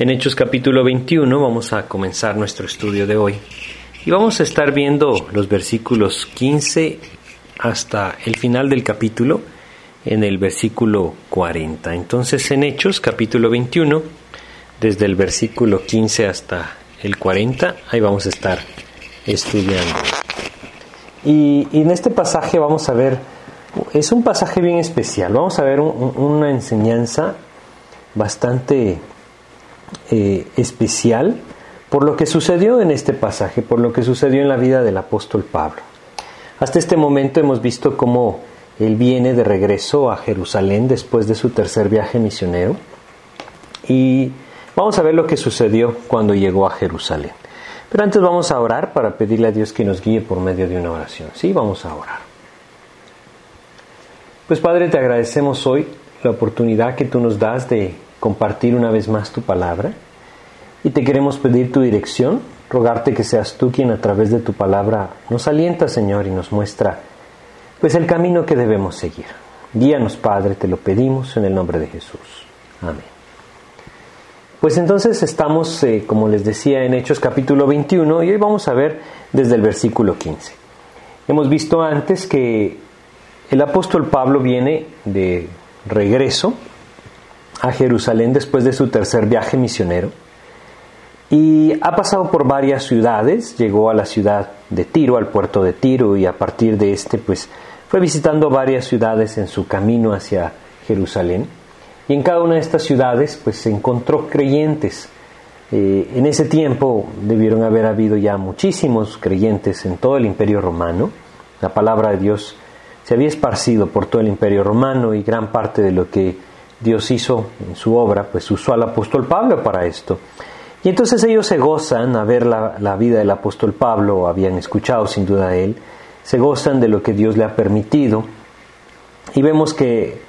En Hechos capítulo 21 vamos a comenzar nuestro estudio de hoy y vamos a estar viendo los versículos 15 hasta el final del capítulo en el versículo 40. Entonces en Hechos capítulo 21, desde el versículo 15 hasta el 40, ahí vamos a estar estudiando. Y, en este pasaje vamos a ver, es un pasaje bien especial, vamos a ver una enseñanza bastante eh, especial por lo que sucedió en este pasaje, por lo que sucedió en la vida del apóstol Pablo. Hasta este momento hemos visto cómo él viene de regreso a Jerusalén después de su tercer viaje misionero y vamos a ver lo que sucedió cuando llegó a Jerusalén. Pero antes vamos a orar para pedirle a Dios que nos guíe por medio de una oración. Sí, vamos a orar. Pues Padre, te agradecemos hoy la oportunidad que tú nos das de compartir una vez más tu palabra y te queremos pedir tu dirección, rogarte que seas tú quien a través de tu palabra nos alienta, Señor, y nos muestra pues el camino que debemos seguir. Guíanos, Padre, te lo pedimos en el nombre de Jesús. Amén. Pues entonces estamos, eh, como les decía, en Hechos capítulo 21 y hoy vamos a ver desde el versículo 15. Hemos visto antes que el apóstol Pablo viene de regreso a Jerusalén después de su tercer viaje misionero y ha pasado por varias ciudades, llegó a la ciudad de Tiro, al puerto de Tiro y a partir de este pues fue visitando varias ciudades en su camino hacia Jerusalén y en cada una de estas ciudades pues se encontró creyentes. Eh, en ese tiempo debieron haber habido ya muchísimos creyentes en todo el imperio romano. La palabra de Dios se había esparcido por todo el imperio romano y gran parte de lo que Dios hizo en su obra, pues usó al apóstol Pablo para esto. Y entonces ellos se gozan a ver la, vida del apóstol Pablo, habían escuchado sin duda él, se gozan de lo que Dios le ha permitido y vemos que,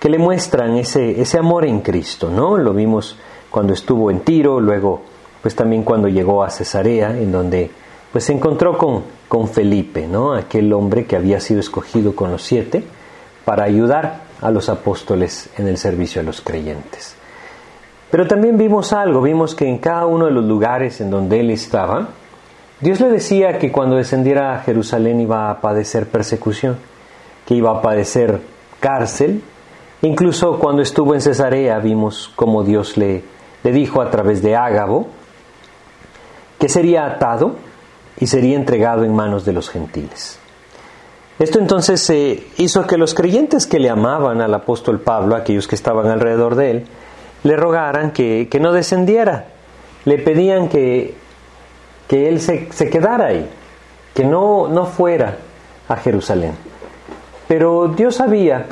que le muestran ese, ese amor en Cristo, ¿no? Lo vimos cuando estuvo en Tiro, luego pues también cuando llegó a Cesarea, en donde pues se encontró con, con Felipe, ¿no? Aquel hombre que había sido escogido con los siete para ayudar a los apóstoles en el servicio a los creyentes. Pero también vimos algo, vimos que en cada uno de los lugares en donde él estaba, Dios le decía que cuando descendiera a Jerusalén iba a padecer persecución, que iba a padecer cárcel. Incluso cuando estuvo en Cesarea vimos cómo Dios le, le dijo a través de Ágabo que sería atado y sería entregado en manos de los gentiles. Esto entonces eh, hizo que los creyentes que le amaban al apóstol Pablo, aquellos que estaban alrededor de él, le rogaran que, no descendiera, le pedían que, que él se, quedara ahí, que no, no fuera a Jerusalén. Pero Dios había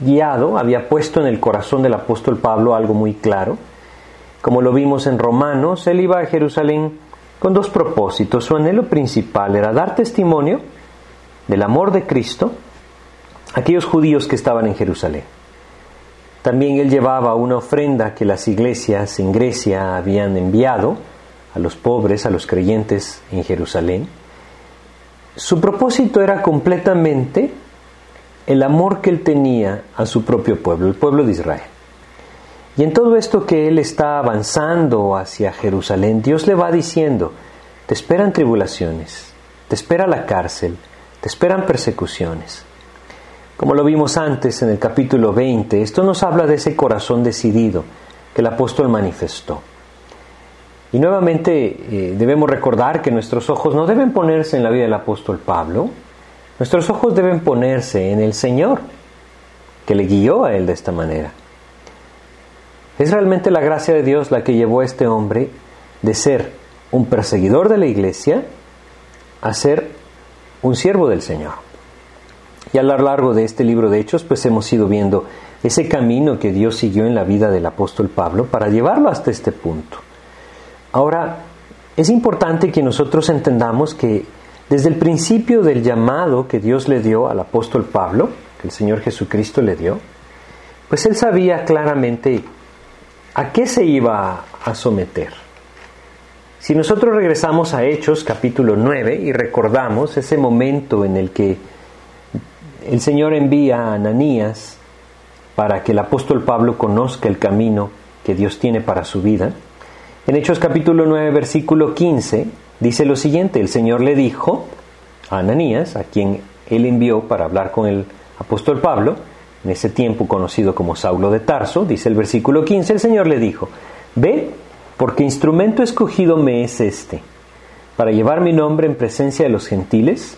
guiado, había puesto en el corazón del apóstol Pablo algo muy claro. Como lo vimos en Romanos, él iba a Jerusalén con dos propósitos. Su anhelo principal era dar testimonio del amor de Cristo aquellos judíos que estaban en Jerusalén. También él llevaba una ofrenda que las iglesias en Grecia habían enviado a los pobres, a los creyentes en Jerusalén. Su propósito era completamente el amor que él tenía a su propio pueblo, el pueblo de Israel. Y en todo esto que él está avanzando hacia Jerusalén, Dios le va diciendo, te esperan tribulaciones, te espera la cárcel, te esperan persecuciones. Como lo vimos antes en el capítulo 20, esto nos habla de ese corazón decidido que el apóstol manifestó. Y nuevamente eh, debemos recordar que nuestros ojos no deben ponerse en la vida del apóstol Pablo, nuestros ojos deben ponerse en el Señor, que le guió a él de esta manera. Es realmente la gracia de Dios la que llevó a este hombre de ser un perseguidor de la iglesia a ser un siervo del Señor. Y a lo largo de este libro de Hechos, pues hemos ido viendo ese camino que Dios siguió en la vida del apóstol Pablo para llevarlo hasta este punto. Ahora, es importante que nosotros entendamos que desde el principio del llamado que Dios le dio al apóstol Pablo, que el Señor Jesucristo le dio, pues él sabía claramente a qué se iba a someter. Si nosotros regresamos a Hechos capítulo 9 y recordamos ese momento en el que el Señor envía a Ananías para que el apóstol Pablo conozca el camino que Dios tiene para su vida. En Hechos capítulo 9, versículo 15, dice lo siguiente, el Señor le dijo a Ananías, a quien él envió para hablar con el apóstol Pablo, en ese tiempo conocido como Saulo de Tarso, dice el versículo 15, el Señor le dijo, ve, porque instrumento escogido me es este, para llevar mi nombre en presencia de los gentiles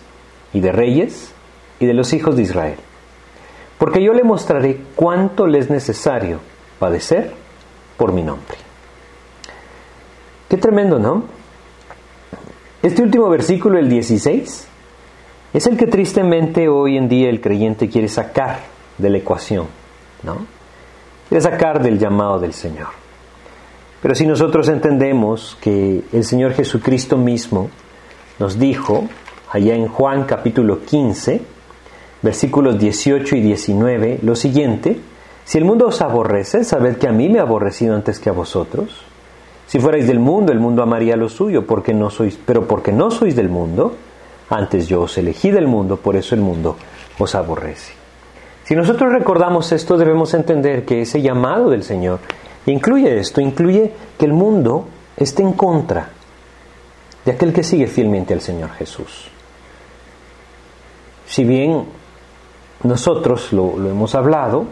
y de reyes y de los hijos de Israel. Porque yo le mostraré cuánto le es necesario padecer por mi nombre. Qué tremendo, ¿no? Este último versículo, el 16, es el que tristemente hoy en día el creyente quiere sacar de la ecuación, ¿no? Quiere sacar del llamado del Señor. Pero si nosotros entendemos que el Señor Jesucristo mismo nos dijo, allá en Juan capítulo 15, versículos 18 y 19, lo siguiente, si el mundo os aborrece, sabed que a mí me ha aborrecido antes que a vosotros. Si fuerais del mundo, el mundo amaría lo suyo, porque no sois, pero porque no sois del mundo, antes yo os elegí del mundo, por eso el mundo os aborrece. Si nosotros recordamos esto, debemos entender que ese llamado del Señor incluye esto, incluye que el mundo esté en contra de aquel que sigue fielmente al Señor Jesús. Si bien nosotros lo, hemos hablado,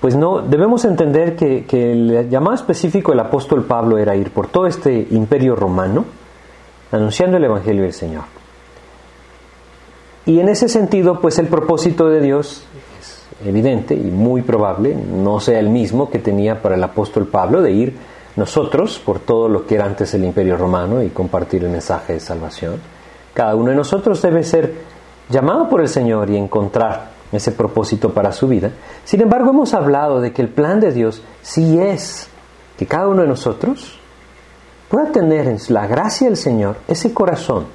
pues no, debemos entender que, que el llamado específico del apóstol Pablo era ir por todo este imperio romano, anunciando el Evangelio del Señor. Y en ese sentido, pues el propósito de Dios evidente y muy probable, no sea el mismo que tenía para el apóstol Pablo de ir nosotros por todo lo que era antes el imperio romano y compartir el mensaje de salvación. Cada uno de nosotros debe ser llamado por el Señor y encontrar ese propósito para su vida. Sin embargo, hemos hablado de que el plan de Dios sí es que cada uno de nosotros pueda tener en la gracia del Señor ese corazón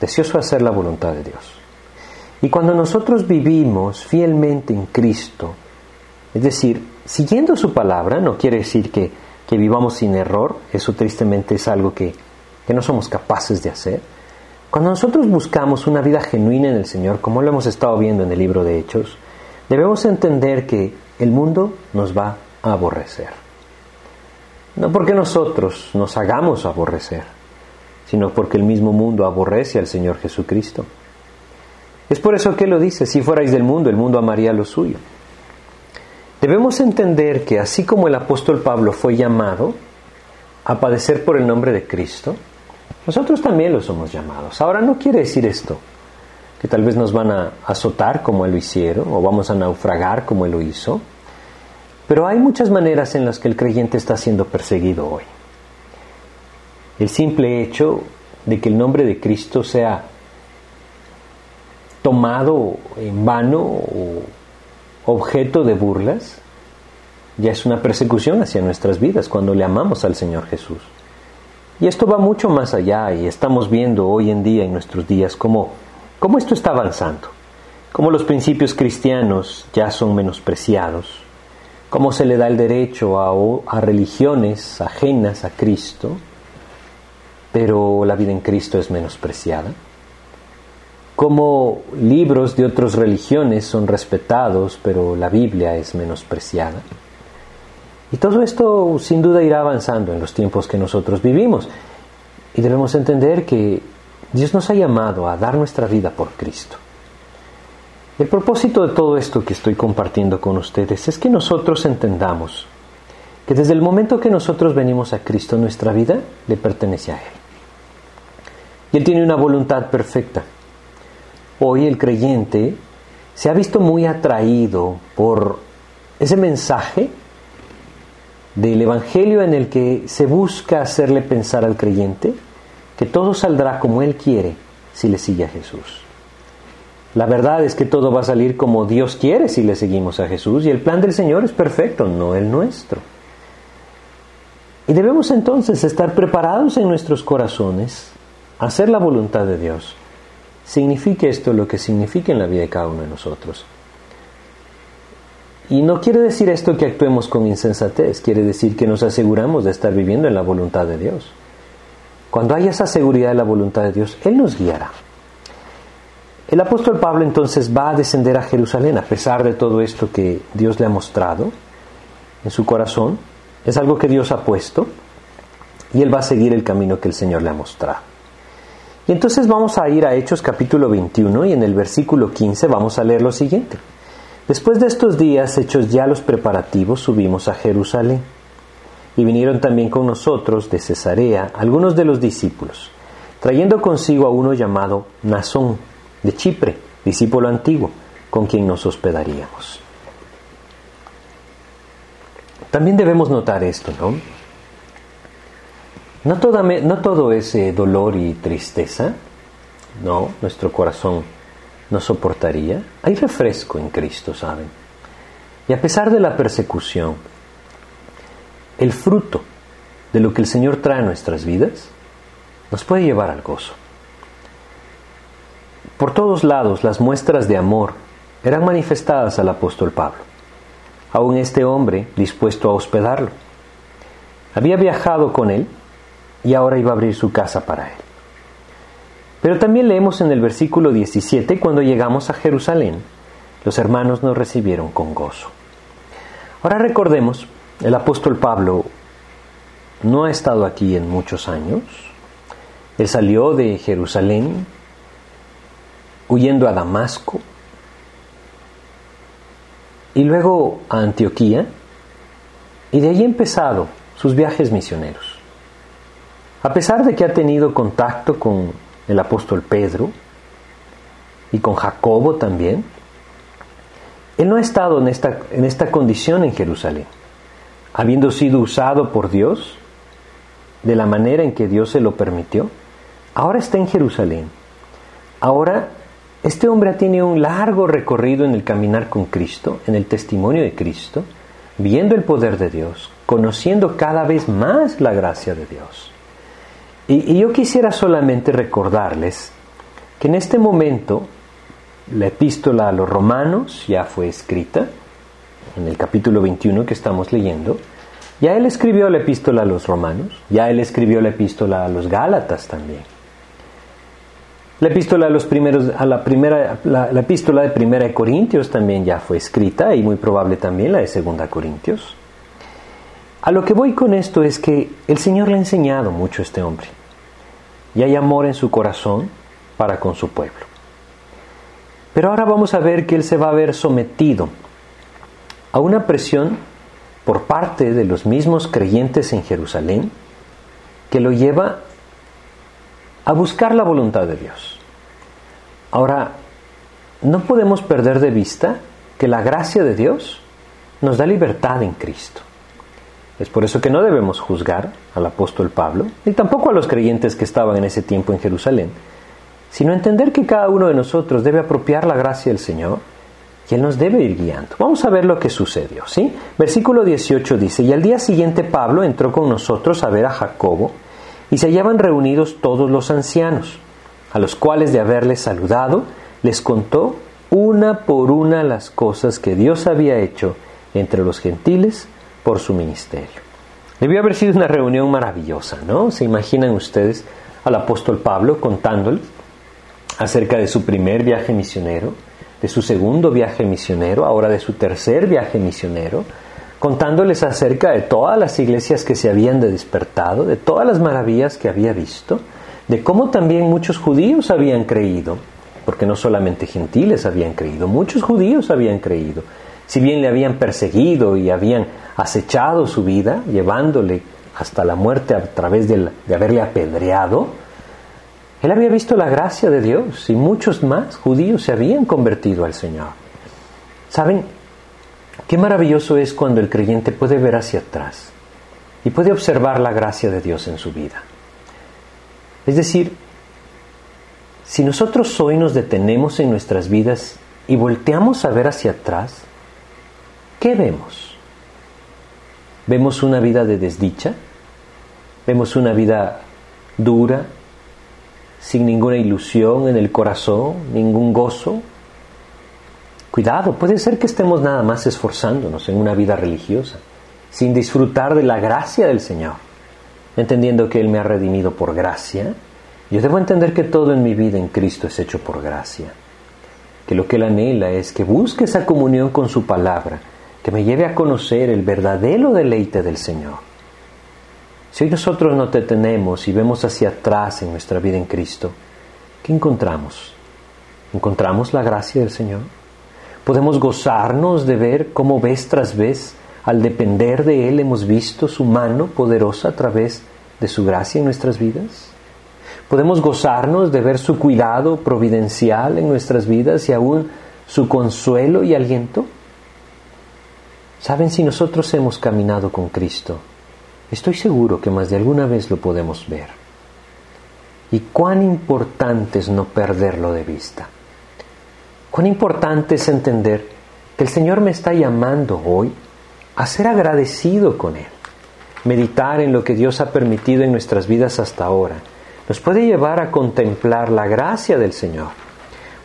deseoso de hacer la voluntad de Dios. Y cuando nosotros vivimos fielmente en Cristo, es decir, siguiendo su palabra, no quiere decir que, vivamos sin error, eso tristemente es algo que, que no somos capaces de hacer. Cuando nosotros buscamos una vida genuina en el Señor, como lo hemos estado viendo en el libro de Hechos, debemos entender que el mundo nos va a aborrecer. No porque nosotros nos hagamos aborrecer, sino porque el mismo mundo aborrece al Señor Jesucristo. Es por eso que lo dice, si fuerais del mundo, el mundo amaría lo suyo. Debemos entender que así como el apóstol Pablo fue llamado a padecer por el nombre de Cristo, nosotros también lo somos llamados. Ahora no quiere decir esto, que tal vez nos van a azotar como él lo hicieron, o vamos a naufragar como él lo hizo, pero hay muchas maneras en las que el creyente está siendo perseguido hoy. El simple hecho de que el nombre de Cristo sea tomado en vano o objeto de burlas, ya es una persecución hacia nuestras vidas cuando le amamos al Señor Jesús. Y esto va mucho más allá y estamos viendo hoy en día, en nuestros días, cómo, cómo esto está avanzando, cómo los principios cristianos ya son menospreciados, cómo se le da el derecho a, a religiones ajenas a Cristo, pero la vida en Cristo es menospreciada cómo libros de otras religiones son respetados, pero la Biblia es menospreciada. Y todo esto sin duda irá avanzando en los tiempos que nosotros vivimos. Y debemos entender que Dios nos ha llamado a dar nuestra vida por Cristo. El propósito de todo esto que estoy compartiendo con ustedes es que nosotros entendamos que desde el momento que nosotros venimos a Cristo nuestra vida le pertenece a Él. Y Él tiene una voluntad perfecta hoy el creyente se ha visto muy atraído por ese mensaje del Evangelio en el que se busca hacerle pensar al creyente que todo saldrá como Él quiere si le sigue a Jesús. La verdad es que todo va a salir como Dios quiere si le seguimos a Jesús y el plan del Señor es perfecto, no el nuestro. Y debemos entonces estar preparados en nuestros corazones a hacer la voluntad de Dios signifique esto lo que signifique en la vida de cada uno de nosotros. Y no quiere decir esto que actuemos con insensatez, quiere decir que nos aseguramos de estar viviendo en la voluntad de Dios. Cuando haya esa seguridad de la voluntad de Dios, Él nos guiará. El apóstol Pablo entonces va a descender a Jerusalén a pesar de todo esto que Dios le ha mostrado. en su corazón, es algo que Dios ha puesto y él va a seguir el camino que el Señor le ha mostrado. Y entonces vamos a ir a Hechos capítulo 21 y en el versículo 15 vamos a leer lo siguiente. Después de estos días, hechos ya los preparativos, subimos a Jerusalén. Y vinieron también con nosotros de Cesarea algunos de los discípulos, trayendo consigo a uno llamado Nazón, de Chipre, discípulo antiguo, con quien nos hospedaríamos. También debemos notar esto, ¿no? No, no todo es dolor y tristeza, no, nuestro corazón no soportaría. Hay refresco en Cristo, ¿saben? Y a pesar de la persecución, el fruto de lo que el Señor trae a nuestras vidas nos puede llevar al gozo. Por todos lados las muestras de amor eran manifestadas al apóstol Pablo, aún este hombre dispuesto a hospedarlo. Había viajado con él y ahora iba a abrir su casa para él. Pero también leemos en el versículo 17, cuando llegamos a Jerusalén, los hermanos nos recibieron con gozo. Ahora recordemos, el apóstol Pablo no ha estado aquí en muchos años. Él salió de Jerusalén huyendo a Damasco y luego a Antioquía y de ha empezado sus viajes misioneros. A pesar de que ha tenido contacto con el apóstol Pedro y con Jacobo también, él no ha estado en esta, en esta condición en Jerusalén, habiendo sido usado por Dios de la manera en que Dios se lo permitió. Ahora está en Jerusalén. Ahora este hombre tiene un largo recorrido en el caminar con Cristo, en el testimonio de Cristo, viendo el poder de Dios, conociendo cada vez más la gracia de Dios. Y, yo quisiera solamente recordarles que en este momento la epístola a los romanos ya fue escrita, en el capítulo 21 que estamos leyendo, ya él escribió la epístola a los romanos, ya él escribió la epístola a los gálatas también. La epístola a los primeros, a la primera, la, la, epístola de Primera de Corintios también ya fue escrita y muy probable también la de Segunda Corintios. A lo que voy con esto es que el Señor le ha enseñado mucho a este hombre y hay amor en su corazón para con su pueblo. Pero ahora vamos a ver que él se va a ver sometido a una presión por parte de los mismos creyentes en Jerusalén que lo lleva a buscar la voluntad de Dios. Ahora, no podemos perder de vista que la gracia de Dios nos da libertad en Cristo. Es por eso que no debemos juzgar al apóstol Pablo, ni tampoco a los creyentes que estaban en ese tiempo en Jerusalén, sino entender que cada uno de nosotros debe apropiar la gracia del Señor y Él nos debe ir guiando. Vamos a ver lo que sucedió, ¿sí? Versículo 18 dice, y al día siguiente Pablo entró con nosotros a ver a Jacobo, y se hallaban reunidos todos los ancianos, a los cuales de haberles saludado, les contó una por una las cosas que Dios había hecho entre los gentiles, por su ministerio. Debió haber sido una reunión maravillosa, ¿no? ¿Se imaginan ustedes al apóstol Pablo contándole acerca de su primer viaje misionero, de su segundo viaje misionero, ahora de su tercer viaje misionero, contándoles acerca de todas las iglesias que se habían despertado, de todas las maravillas que había visto, de cómo también muchos judíos habían creído, porque no solamente gentiles habían creído, muchos judíos habían creído, si bien le habían perseguido y habían acechado su vida, llevándole hasta la muerte a través de, haberle apedreado, él había visto la gracia de Dios y muchos más judíos se habían convertido al Señor. ¿Saben? Qué maravilloso es cuando el creyente puede ver hacia atrás y puede observar la gracia de Dios en su vida. Es decir, si nosotros hoy nos detenemos en nuestras vidas y volteamos a ver hacia atrás, ¿qué vemos? ¿Vemos una vida de desdicha? ¿Vemos una vida dura, sin ninguna ilusión en el corazón, ningún gozo? Cuidado, puede ser que estemos nada más esforzándonos en una vida religiosa, sin disfrutar de la gracia del Señor, entendiendo que Él me ha redimido por gracia. Yo debo entender que todo en mi vida en Cristo es hecho por gracia, que lo que Él anhela es que busque esa comunión con su palabra, que me lleve a conocer el verdadero deleite del Señor. Si hoy nosotros no te tenemos y vemos hacia atrás en nuestra vida en Cristo, ¿qué encontramos? ¿Encontramos la gracia del Señor? ¿Podemos gozarnos de ver cómo vez tras vez, al depender de Él, hemos visto su mano poderosa a través de su gracia en nuestras vidas? ¿Podemos gozarnos de ver su cuidado providencial en nuestras vidas y aún su consuelo y aliento? Saben, si nosotros hemos caminado con Cristo, estoy seguro que más de alguna vez lo podemos ver. Y cuán importante es no perderlo de vista. Cuán importante es entender que el Señor me está llamando hoy a ser agradecido con Él. Meditar en lo que Dios ha permitido en nuestras vidas hasta ahora nos puede llevar a contemplar la gracia del Señor.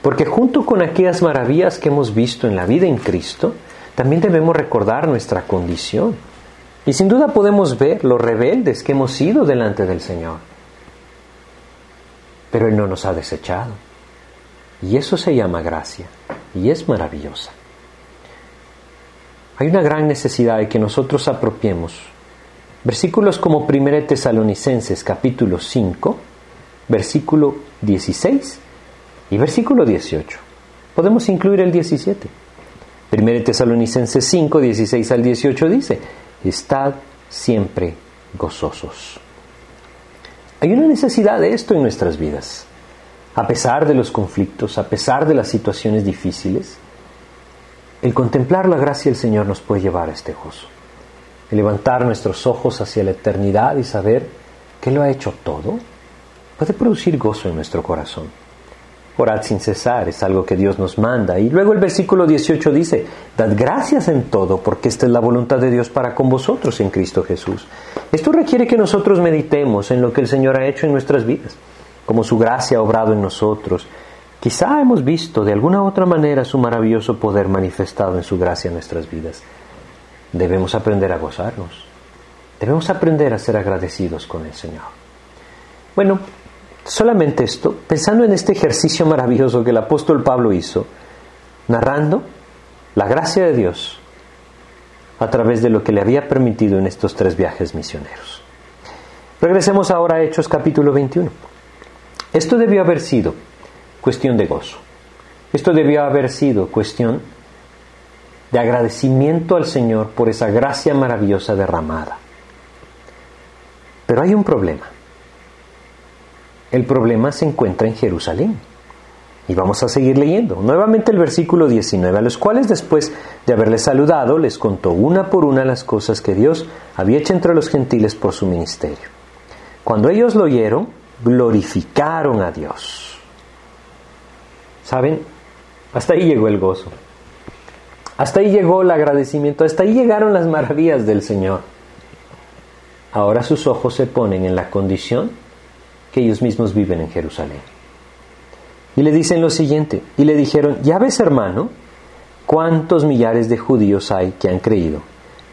Porque junto con aquellas maravillas que hemos visto en la vida en Cristo, también debemos recordar nuestra condición. Y sin duda podemos ver los rebeldes que hemos sido delante del Señor. Pero Él no nos ha desechado. Y eso se llama gracia. Y es maravillosa. Hay una gran necesidad de que nosotros apropiemos versículos como 1 Tesalonicenses capítulo 5, versículo 16 y versículo 18. Podemos incluir el 17. 1 Tesalonicenses 5, 16 al 18 dice, estad siempre gozosos. Hay una necesidad de esto en nuestras vidas. A pesar de los conflictos, a pesar de las situaciones difíciles, el contemplar la gracia del Señor nos puede llevar a este gozo. El levantar nuestros ojos hacia la eternidad y saber que lo ha hecho todo, puede producir gozo en nuestro corazón. Orad sin cesar, es algo que Dios nos manda. Y luego el versículo 18 dice, Dad gracias en todo, porque esta es la voluntad de Dios para con vosotros en Cristo Jesús. Esto requiere que nosotros meditemos en lo que el Señor ha hecho en nuestras vidas, como su gracia ha obrado en nosotros. Quizá hemos visto de alguna otra manera su maravilloso poder manifestado en su gracia en nuestras vidas. Debemos aprender a gozarnos. Debemos aprender a ser agradecidos con el Señor. Bueno, Solamente esto, pensando en este ejercicio maravilloso que el apóstol Pablo hizo, narrando la gracia de Dios a través de lo que le había permitido en estos tres viajes misioneros. Regresemos ahora a Hechos capítulo 21. Esto debió haber sido cuestión de gozo. Esto debió haber sido cuestión de agradecimiento al Señor por esa gracia maravillosa derramada. Pero hay un problema. El problema se encuentra en Jerusalén. Y vamos a seguir leyendo. Nuevamente el versículo 19, a los cuales después de haberles saludado, les contó una por una las cosas que Dios había hecho entre los gentiles por su ministerio. Cuando ellos lo oyeron, glorificaron a Dios. ¿Saben? Hasta ahí llegó el gozo. Hasta ahí llegó el agradecimiento. Hasta ahí llegaron las maravillas del Señor. Ahora sus ojos se ponen en la condición que ellos mismos viven en Jerusalén. Y le dicen lo siguiente, y le dijeron, ya ves hermano, cuántos millares de judíos hay que han creído,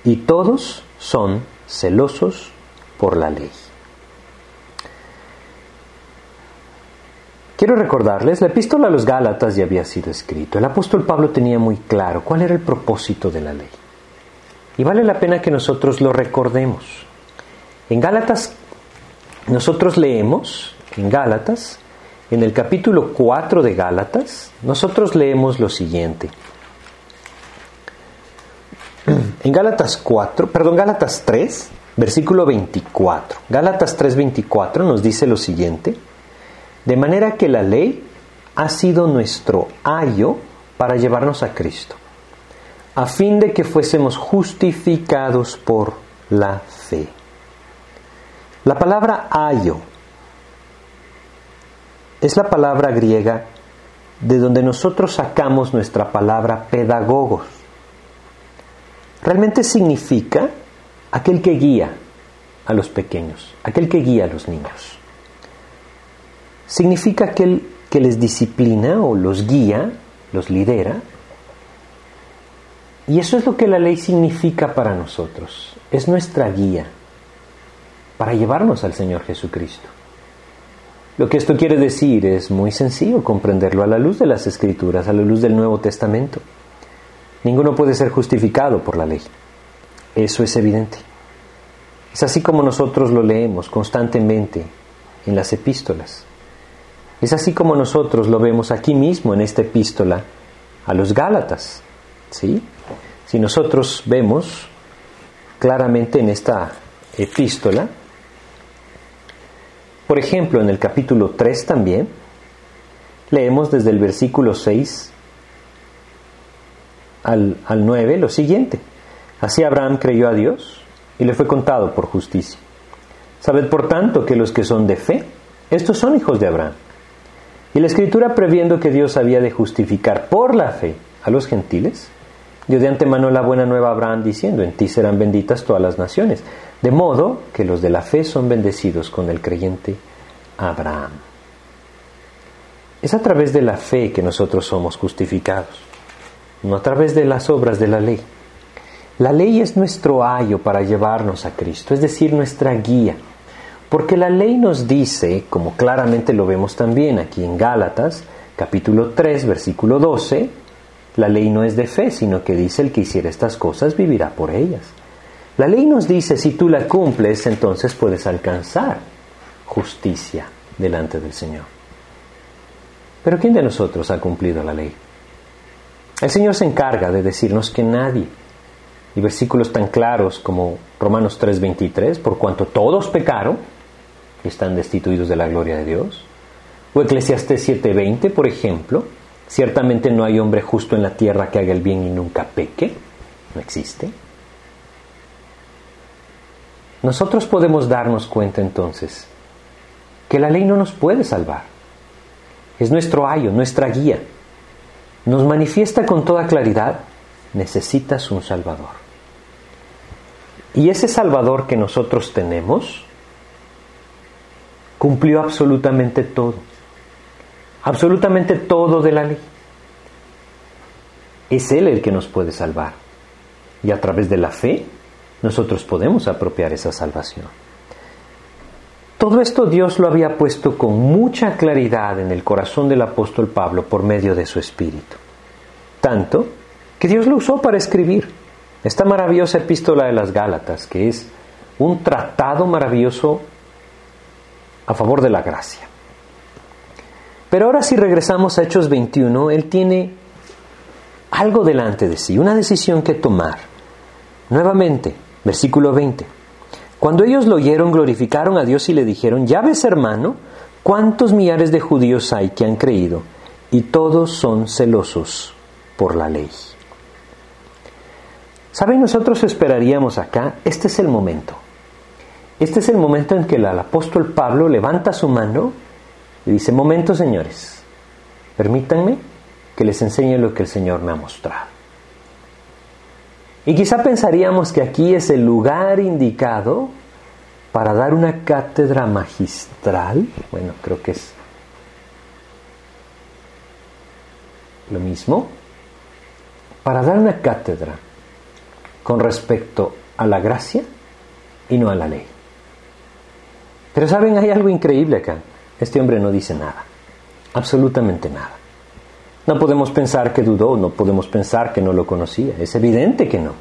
y todos son celosos por la ley. Quiero recordarles, la epístola a los Gálatas ya había sido escrito. El apóstol Pablo tenía muy claro cuál era el propósito de la ley. Y vale la pena que nosotros lo recordemos. En Gálatas nosotros leemos en Gálatas, en el capítulo 4 de Gálatas, nosotros leemos lo siguiente. En Gálatas 4, perdón, Gálatas 3, versículo 24. Gálatas 3, 24 nos dice lo siguiente. De manera que la ley ha sido nuestro ayo para llevarnos a Cristo, a fin de que fuésemos justificados por la fe. La palabra ayo es la palabra griega de donde nosotros sacamos nuestra palabra pedagogos. Realmente significa aquel que guía a los pequeños, aquel que guía a los niños. Significa aquel que les disciplina o los guía, los lidera. Y eso es lo que la ley significa para nosotros. Es nuestra guía para llevarnos al Señor Jesucristo. Lo que esto quiere decir es muy sencillo comprenderlo a la luz de las Escrituras, a la luz del Nuevo Testamento. Ninguno puede ser justificado por la ley. Eso es evidente. Es así como nosotros lo leemos constantemente en las epístolas. Es así como nosotros lo vemos aquí mismo en esta epístola a los Gálatas. ¿sí? Si nosotros vemos claramente en esta epístola, por ejemplo, en el capítulo 3 también, leemos desde el versículo 6 al, al 9 lo siguiente. Así Abraham creyó a Dios y le fue contado por justicia. Sabed por tanto que los que son de fe, estos son hijos de Abraham. Y la escritura previendo que Dios había de justificar por la fe a los gentiles, dio de antemano la buena nueva a Abraham diciendo, en ti serán benditas todas las naciones. De modo que los de la fe son bendecidos con el creyente Abraham. Es a través de la fe que nosotros somos justificados, no a través de las obras de la ley. La ley es nuestro ayo para llevarnos a Cristo, es decir, nuestra guía. Porque la ley nos dice, como claramente lo vemos también aquí en Gálatas, capítulo 3, versículo 12, la ley no es de fe, sino que dice el que hiciera estas cosas vivirá por ellas. La ley nos dice, si tú la cumples, entonces puedes alcanzar justicia delante del Señor. Pero ¿quién de nosotros ha cumplido la ley? El Señor se encarga de decirnos que nadie y versículos tan claros como Romanos 3:23, por cuanto todos pecaron están destituidos de la gloria de Dios. O Eclesiastes 7:20, por ejemplo, ciertamente no hay hombre justo en la tierra que haga el bien y nunca peque, no existe. Nosotros podemos darnos cuenta entonces que la ley no nos puede salvar. Es nuestro ayo, nuestra guía. Nos manifiesta con toda claridad, necesitas un Salvador. Y ese Salvador que nosotros tenemos cumplió absolutamente todo, absolutamente todo de la ley. Es Él el que nos puede salvar. Y a través de la fe nosotros podemos apropiar esa salvación. Todo esto Dios lo había puesto con mucha claridad en el corazón del apóstol Pablo por medio de su espíritu. Tanto que Dios lo usó para escribir esta maravillosa epístola de las Gálatas, que es un tratado maravilloso a favor de la gracia. Pero ahora si regresamos a Hechos 21, él tiene algo delante de sí, una decisión que tomar. Nuevamente, versículo 20. Cuando ellos lo oyeron, glorificaron a Dios y le dijeron, ya ves hermano, cuántos millares de judíos hay que han creído, y todos son celosos por la ley. ¿Saben? Nosotros esperaríamos acá, este es el momento. Este es el momento en que el apóstol Pablo levanta su mano y dice, momento señores, permítanme que les enseñe lo que el Señor me ha mostrado. Y quizá pensaríamos que aquí es el lugar indicado para dar una cátedra magistral, bueno, creo que es lo mismo, para dar una cátedra con respecto a la gracia y no a la ley. Pero saben, hay algo increíble acá. Este hombre no dice nada, absolutamente nada. No podemos pensar que dudó, no podemos pensar que no lo conocía, es evidente que no.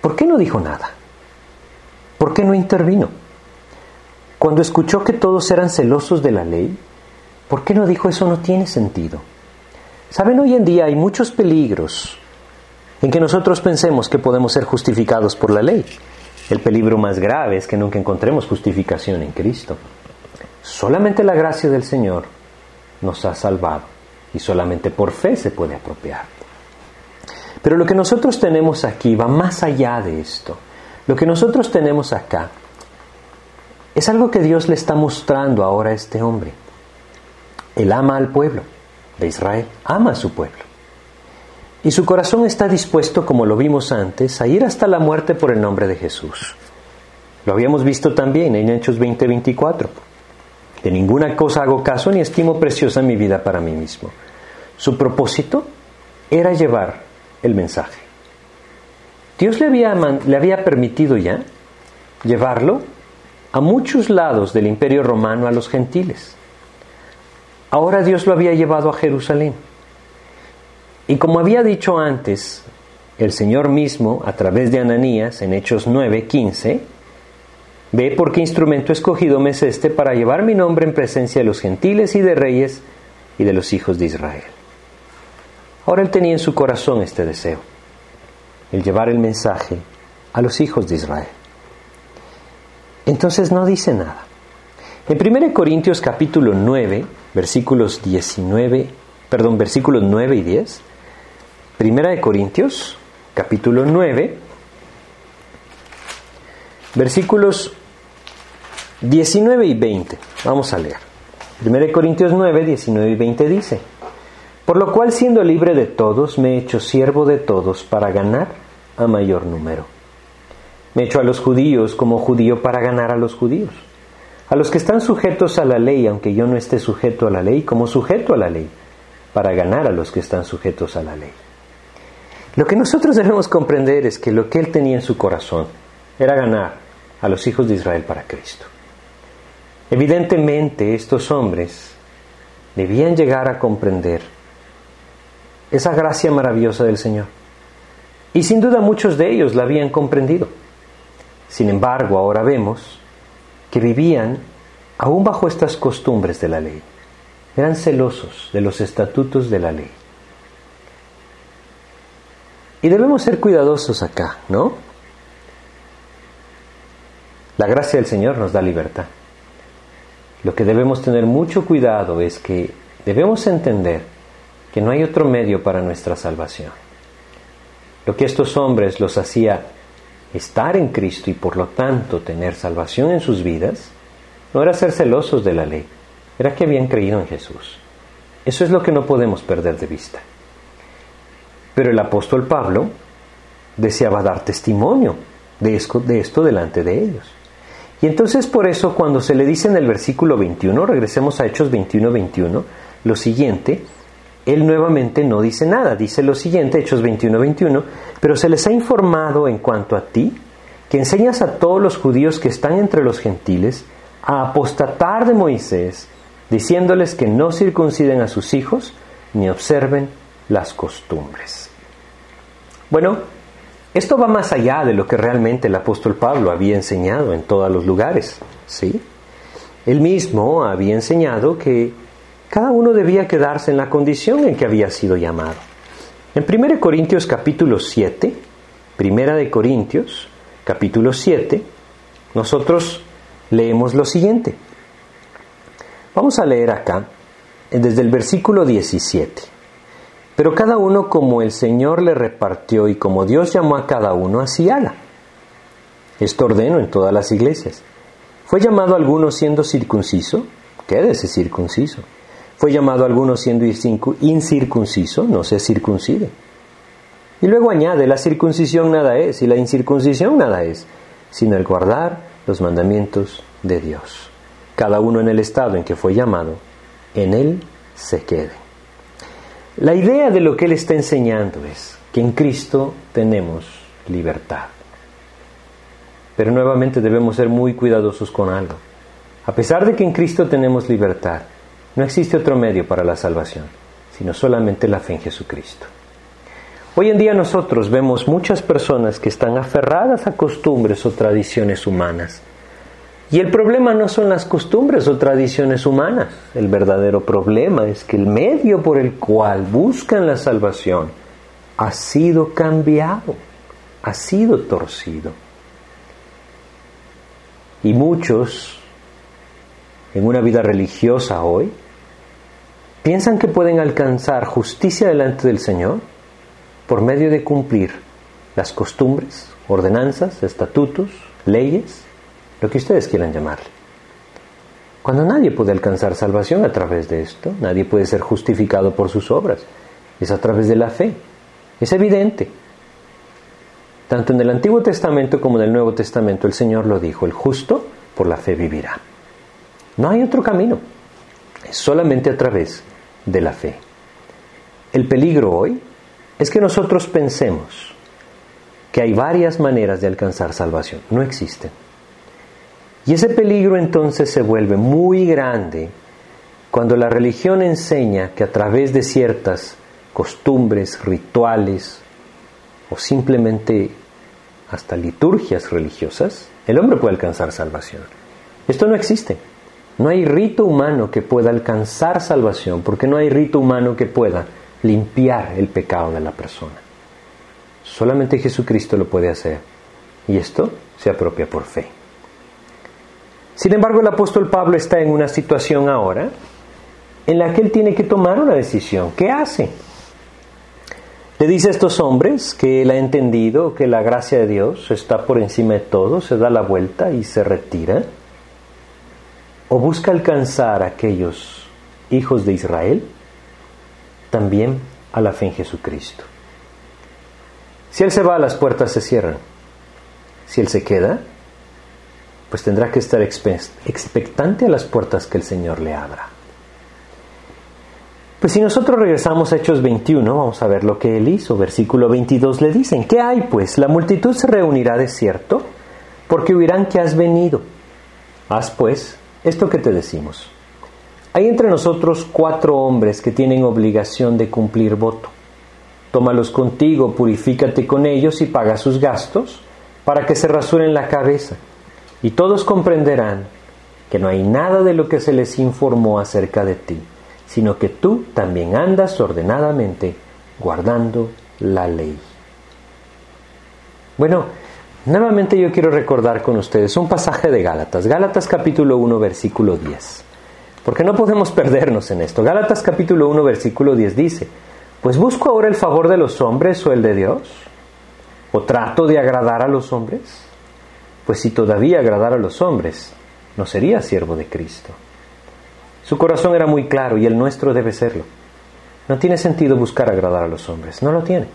¿Por qué no dijo nada? ¿Por qué no intervino? Cuando escuchó que todos eran celosos de la ley, ¿por qué no dijo eso no tiene sentido? Saben, hoy en día hay muchos peligros en que nosotros pensemos que podemos ser justificados por la ley. El peligro más grave es que nunca encontremos justificación en Cristo. Solamente la gracia del Señor nos ha salvado y solamente por fe se puede apropiar. Pero lo que nosotros tenemos aquí va más allá de esto. Lo que nosotros tenemos acá es algo que Dios le está mostrando ahora a este hombre. Él ama al pueblo de Israel, ama a su pueblo. Y su corazón está dispuesto, como lo vimos antes, a ir hasta la muerte por el nombre de Jesús. Lo habíamos visto también en Hechos 20:24. De ninguna cosa hago caso ni estimo preciosa mi vida para mí mismo. Su propósito era llevar el mensaje. Dios le había, le había permitido ya llevarlo a muchos lados del imperio romano a los gentiles. Ahora Dios lo había llevado a Jerusalén. Y como había dicho antes, el Señor mismo, a través de Ananías, en Hechos 9, 15, ve por qué instrumento escogido me es este para llevar mi nombre en presencia de los gentiles y de reyes y de los hijos de Israel. Ahora él tenía en su corazón este deseo, el llevar el mensaje a los hijos de Israel. Entonces no dice nada. En 1 Corintios capítulo 9, versículos 19, perdón, versículos 9 y 10, Primera de Corintios capítulo 9, versículos 19 y 20. Vamos a leer. 1 Corintios 9, 19 y 20 dice, Por lo cual siendo libre de todos, me he hecho siervo de todos para ganar a mayor número. Me he hecho a los judíos como judío para ganar a los judíos. A los que están sujetos a la ley, aunque yo no esté sujeto a la ley, como sujeto a la ley, para ganar a los que están sujetos a la ley. Lo que nosotros debemos comprender es que lo que él tenía en su corazón era ganar a los hijos de Israel para Cristo. Evidentemente estos hombres debían llegar a comprender esa gracia maravillosa del Señor. Y sin duda muchos de ellos la habían comprendido. Sin embargo, ahora vemos que vivían aún bajo estas costumbres de la ley. Eran celosos de los estatutos de la ley. Y debemos ser cuidadosos acá, ¿no? La gracia del Señor nos da libertad. Lo que debemos tener mucho cuidado es que debemos entender que no hay otro medio para nuestra salvación. Lo que estos hombres los hacía estar en Cristo y por lo tanto tener salvación en sus vidas, no era ser celosos de la ley, era que habían creído en Jesús. Eso es lo que no podemos perder de vista. Pero el apóstol Pablo deseaba dar testimonio de esto, de esto delante de ellos. Y entonces por eso cuando se le dice en el versículo 21, regresemos a Hechos 21, 21, lo siguiente, él nuevamente no dice nada, dice lo siguiente, Hechos 21, 21, pero se les ha informado en cuanto a ti, que enseñas a todos los judíos que están entre los gentiles a apostatar de Moisés, diciéndoles que no circunciden a sus hijos ni observen las costumbres. Bueno, esto va más allá de lo que realmente el apóstol Pablo había enseñado en todos los lugares, ¿sí? Él mismo había enseñado que cada uno debía quedarse en la condición en que había sido llamado. En 1 Corintios capítulo 7, Primera de Corintios capítulo 7, nosotros leemos lo siguiente. Vamos a leer acá desde el versículo 17. Pero cada uno como el Señor le repartió y como Dios llamó a cada uno, así haga. Esto ordeno en todas las iglesias. ¿Fue llamado alguno siendo circunciso? Quédese circunciso. ¿Fue llamado alguno siendo incircunciso? No se circuncide. Y luego añade, la circuncisión nada es y la incircuncisión nada es, sino el guardar los mandamientos de Dios. Cada uno en el estado en que fue llamado, en él se quede. La idea de lo que Él está enseñando es que en Cristo tenemos libertad. Pero nuevamente debemos ser muy cuidadosos con algo. A pesar de que en Cristo tenemos libertad, no existe otro medio para la salvación, sino solamente la fe en Jesucristo. Hoy en día nosotros vemos muchas personas que están aferradas a costumbres o tradiciones humanas y el problema no son las costumbres o tradiciones humanas. El verdadero problema es que el medio por el cual buscan la salvación ha sido cambiado, ha sido torcido. Y muchos en una vida religiosa hoy piensan que pueden alcanzar justicia delante del Señor por medio de cumplir las costumbres, ordenanzas, estatutos, leyes lo que ustedes quieran llamarle. Cuando nadie puede alcanzar salvación a través de esto, nadie puede ser justificado por sus obras, es a través de la fe. Es evidente. Tanto en el Antiguo Testamento como en el Nuevo Testamento el Señor lo dijo, el justo por la fe vivirá. No hay otro camino, es solamente a través de la fe. El peligro hoy es que nosotros pensemos que hay varias maneras de alcanzar salvación. No existen. Y ese peligro entonces se vuelve muy grande cuando la religión enseña que a través de ciertas costumbres, rituales o simplemente hasta liturgias religiosas, el hombre puede alcanzar salvación. Esto no existe. No hay rito humano que pueda alcanzar salvación, porque no hay rito humano que pueda limpiar el pecado de la persona. Solamente Jesucristo lo puede hacer. Y esto se apropia por fe. Sin embargo, el apóstol Pablo está en una situación ahora en la que él tiene que tomar una decisión. ¿Qué hace? Le dice a estos hombres que él ha entendido que la gracia de Dios está por encima de todo, se da la vuelta y se retira. O busca alcanzar a aquellos hijos de Israel también a la fe en Jesucristo. Si él se va, las puertas se cierran. Si él se queda, pues tendrá que estar expectante a las puertas que el Señor le abra. Pues si nosotros regresamos a Hechos 21, vamos a ver lo que él hizo. Versículo 22 le dicen, ¿qué hay pues? La multitud se reunirá de cierto, porque oirán que has venido. Haz pues esto que te decimos. Hay entre nosotros cuatro hombres que tienen obligación de cumplir voto tómalos contigo, purifícate con ellos y paga sus gastos, para que se rasuren la cabeza. Y todos comprenderán que no hay nada de lo que se les informó acerca de ti, sino que tú también andas ordenadamente guardando la ley. Bueno, nuevamente yo quiero recordar con ustedes un pasaje de Gálatas, Gálatas capítulo 1 versículo 10, porque no podemos perdernos en esto. Gálatas capítulo 1 versículo 10 dice, pues busco ahora el favor de los hombres o el de Dios. ¿O trato de agradar a los hombres? Pues si todavía agradara a los hombres, no sería siervo de Cristo. Su corazón era muy claro y el nuestro debe serlo. No tiene sentido buscar agradar a los hombres, no lo tiene.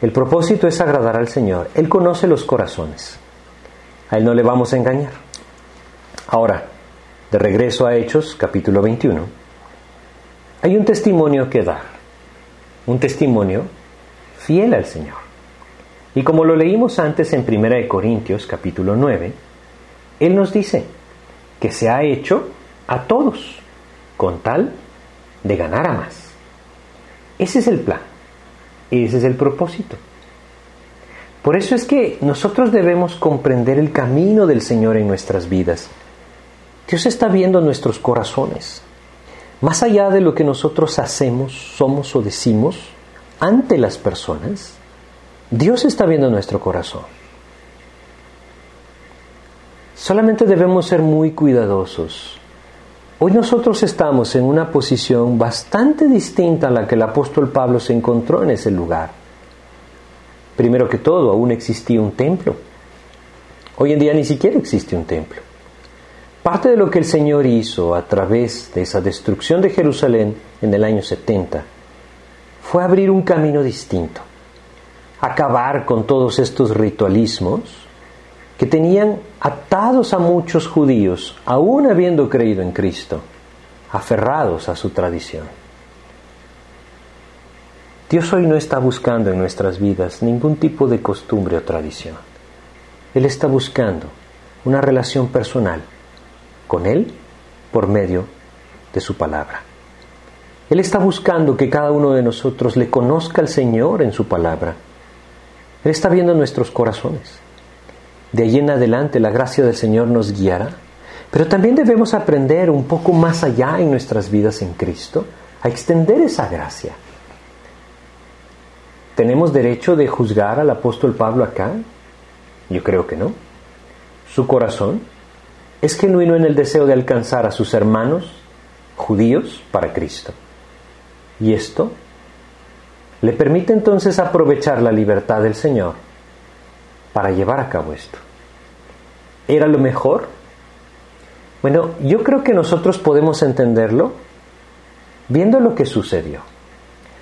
El propósito es agradar al Señor. Él conoce los corazones. A Él no le vamos a engañar. Ahora, de regreso a Hechos, capítulo 21, hay un testimonio que dar un testimonio fiel al Señor. Y como lo leímos antes en 1 Corintios capítulo 9, Él nos dice que se ha hecho a todos con tal de ganar a más. Ese es el plan, ese es el propósito. Por eso es que nosotros debemos comprender el camino del Señor en nuestras vidas. Dios está viendo nuestros corazones. Más allá de lo que nosotros hacemos, somos o decimos ante las personas, Dios está viendo nuestro corazón. Solamente debemos ser muy cuidadosos. Hoy nosotros estamos en una posición bastante distinta a la que el apóstol Pablo se encontró en ese lugar. Primero que todo, aún existía un templo. Hoy en día ni siquiera existe un templo. Parte de lo que el Señor hizo a través de esa destrucción de Jerusalén en el año 70 fue abrir un camino distinto, acabar con todos estos ritualismos que tenían atados a muchos judíos, aún habiendo creído en Cristo, aferrados a su tradición. Dios hoy no está buscando en nuestras vidas ningún tipo de costumbre o tradición. Él está buscando una relación personal con Él por medio de su palabra. Él está buscando que cada uno de nosotros le conozca al Señor en su palabra. Él está viendo nuestros corazones. De ahí en adelante la gracia del Señor nos guiará. Pero también debemos aprender un poco más allá en nuestras vidas en Cristo a extender esa gracia. ¿Tenemos derecho de juzgar al apóstol Pablo acá? Yo creo que no. Su corazón es genuino en el deseo de alcanzar a sus hermanos judíos para Cristo. Y esto le permite entonces aprovechar la libertad del Señor para llevar a cabo esto. ¿Era lo mejor? Bueno, yo creo que nosotros podemos entenderlo viendo lo que sucedió.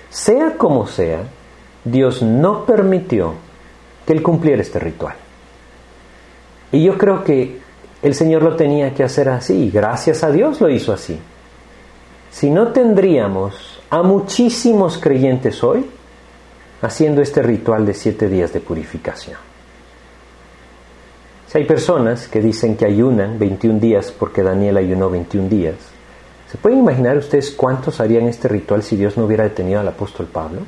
Sea como sea, Dios no permitió que él cumpliera este ritual. Y yo creo que el Señor lo tenía que hacer así, y gracias a Dios lo hizo así. Si no tendríamos a muchísimos creyentes hoy haciendo este ritual de siete días de purificación. Si hay personas que dicen que ayunan 21 días porque Daniel ayunó 21 días, ¿Se pueden imaginar ustedes cuántos harían este ritual si Dios no hubiera detenido al apóstol Pablo?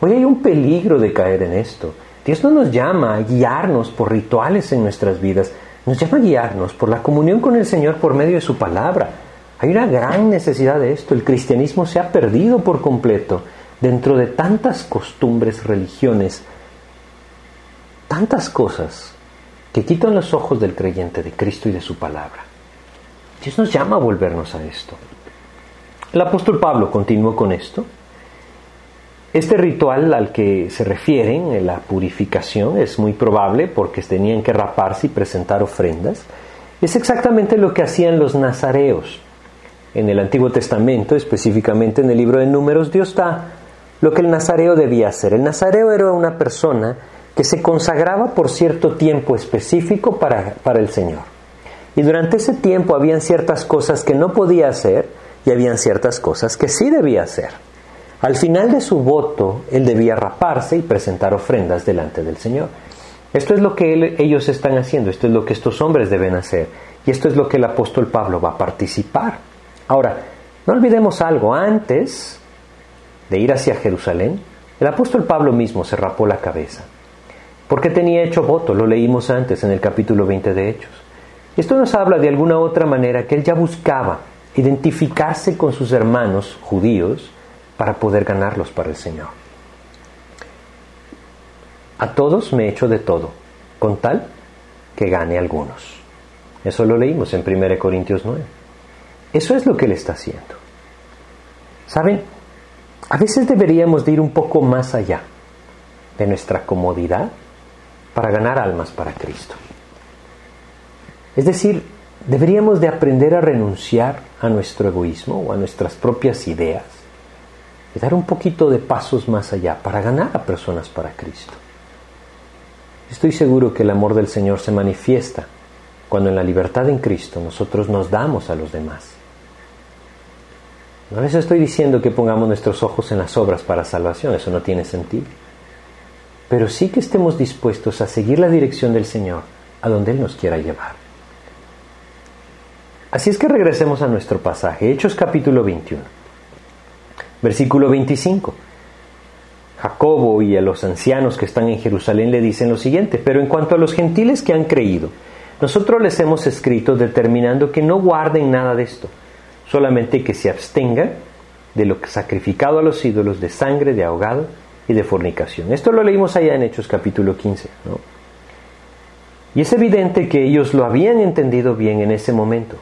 Hoy hay un peligro de caer en esto. Dios no nos llama a guiarnos por rituales en nuestras vidas, nos llama a guiarnos por la comunión con el Señor por medio de su palabra. Hay una gran necesidad de esto. El cristianismo se ha perdido por completo dentro de tantas costumbres, religiones, tantas cosas que quitan los ojos del creyente de Cristo y de su palabra. Dios nos llama a volvernos a esto. El apóstol Pablo continuó con esto. Este ritual al que se refieren, la purificación, es muy probable porque tenían que raparse y presentar ofrendas. Es exactamente lo que hacían los nazareos. En el Antiguo Testamento, específicamente en el libro de Números, Dios da lo que el nazareo debía hacer. El nazareo era una persona que se consagraba por cierto tiempo específico para, para el Señor. Y durante ese tiempo habían ciertas cosas que no podía hacer y habían ciertas cosas que sí debía hacer. Al final de su voto, él debía raparse y presentar ofrendas delante del Señor. Esto es lo que ellos están haciendo, esto es lo que estos hombres deben hacer y esto es lo que el apóstol Pablo va a participar. Ahora, no olvidemos algo, antes de ir hacia Jerusalén, el apóstol Pablo mismo se rapó la cabeza. Porque tenía hecho voto, lo leímos antes en el capítulo 20 de Hechos. Esto nos habla de alguna otra manera que él ya buscaba identificarse con sus hermanos judíos para poder ganarlos para el Señor. A todos me echo de todo, con tal que gane algunos. Eso lo leímos en 1 Corintios 9. Eso es lo que él está haciendo. ¿Saben? A veces deberíamos de ir un poco más allá de nuestra comodidad para ganar almas para Cristo. Es decir, deberíamos de aprender a renunciar a nuestro egoísmo o a nuestras propias ideas y dar un poquito de pasos más allá para ganar a personas para Cristo. Estoy seguro que el amor del Señor se manifiesta cuando en la libertad en Cristo nosotros nos damos a los demás. No les estoy diciendo que pongamos nuestros ojos en las obras para salvación, eso no tiene sentido. Pero sí que estemos dispuestos a seguir la dirección del Señor a donde Él nos quiera llevar. Así es que regresemos a nuestro pasaje, Hechos capítulo 21, versículo 25. Jacobo y a los ancianos que están en Jerusalén le dicen lo siguiente, pero en cuanto a los gentiles que han creído, nosotros les hemos escrito determinando que no guarden nada de esto solamente que se abstenga de lo sacrificado a los ídolos, de sangre, de ahogado y de fornicación. Esto lo leímos allá en Hechos capítulo 15. Y es evidente que ellos lo habían entendido bien en ese momento.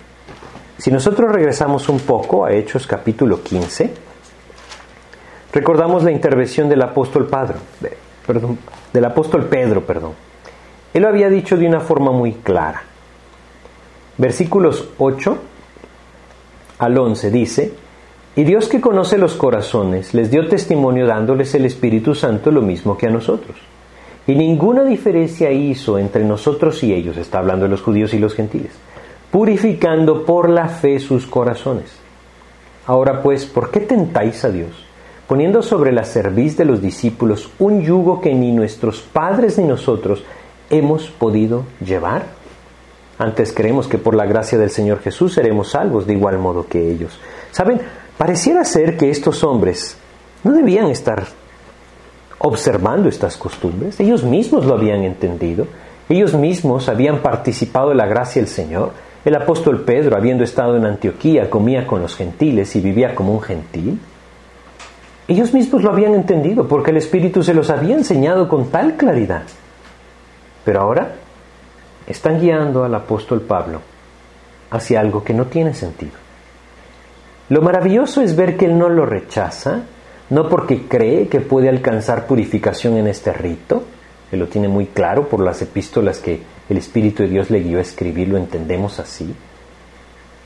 Si nosotros regresamos un poco a Hechos capítulo 15, recordamos la intervención del apóstol Pedro, perdón, del apóstol Pedro, perdón. Él lo había dicho de una forma muy clara. Versículos 8 al 11 dice, y Dios que conoce los corazones les dio testimonio dándoles el Espíritu Santo lo mismo que a nosotros. Y ninguna diferencia hizo entre nosotros y ellos, está hablando de los judíos y los gentiles, purificando por la fe sus corazones. Ahora pues, ¿por qué tentáis a Dios? poniendo sobre la cerviz de los discípulos un yugo que ni nuestros padres ni nosotros hemos podido llevar. Antes creemos que por la gracia del Señor Jesús seremos salvos de igual modo que ellos. Saben, pareciera ser que estos hombres no debían estar observando estas costumbres, ellos mismos lo habían entendido, ellos mismos habían participado de la gracia del Señor. El apóstol Pedro, habiendo estado en Antioquía, comía con los gentiles y vivía como un gentil. Ellos mismos lo habían entendido porque el Espíritu se los había enseñado con tal claridad. Pero ahora están guiando al apóstol Pablo hacia algo que no tiene sentido. Lo maravilloso es ver que él no lo rechaza, no porque cree que puede alcanzar purificación en este rito, él lo tiene muy claro por las epístolas que el Espíritu de Dios le guió a escribir, lo entendemos así,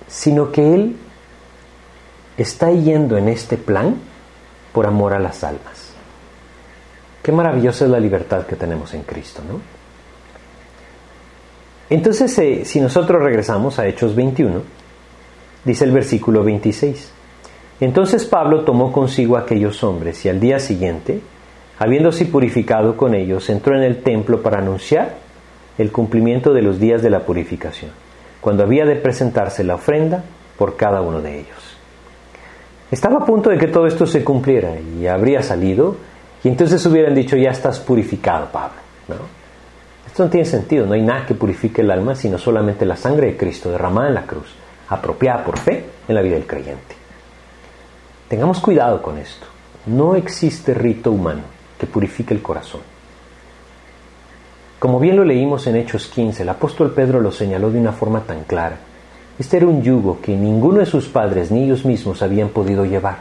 sino que él está yendo en este plan por amor a las almas. Qué maravillosa es la libertad que tenemos en Cristo, ¿no? Entonces, eh, si nosotros regresamos a Hechos 21, dice el versículo 26, entonces Pablo tomó consigo a aquellos hombres y al día siguiente, habiéndose purificado con ellos, entró en el templo para anunciar el cumplimiento de los días de la purificación, cuando había de presentarse la ofrenda por cada uno de ellos. Estaba a punto de que todo esto se cumpliera y habría salido y entonces hubieran dicho, ya estás purificado, Pablo. Esto no tiene sentido, no hay nada que purifique el alma sino solamente la sangre de Cristo derramada en la cruz, apropiada por fe en la vida del creyente. Tengamos cuidado con esto. No existe rito humano que purifique el corazón. Como bien lo leímos en Hechos 15, el apóstol Pedro lo señaló de una forma tan clara. Este era un yugo que ninguno de sus padres ni ellos mismos habían podido llevar.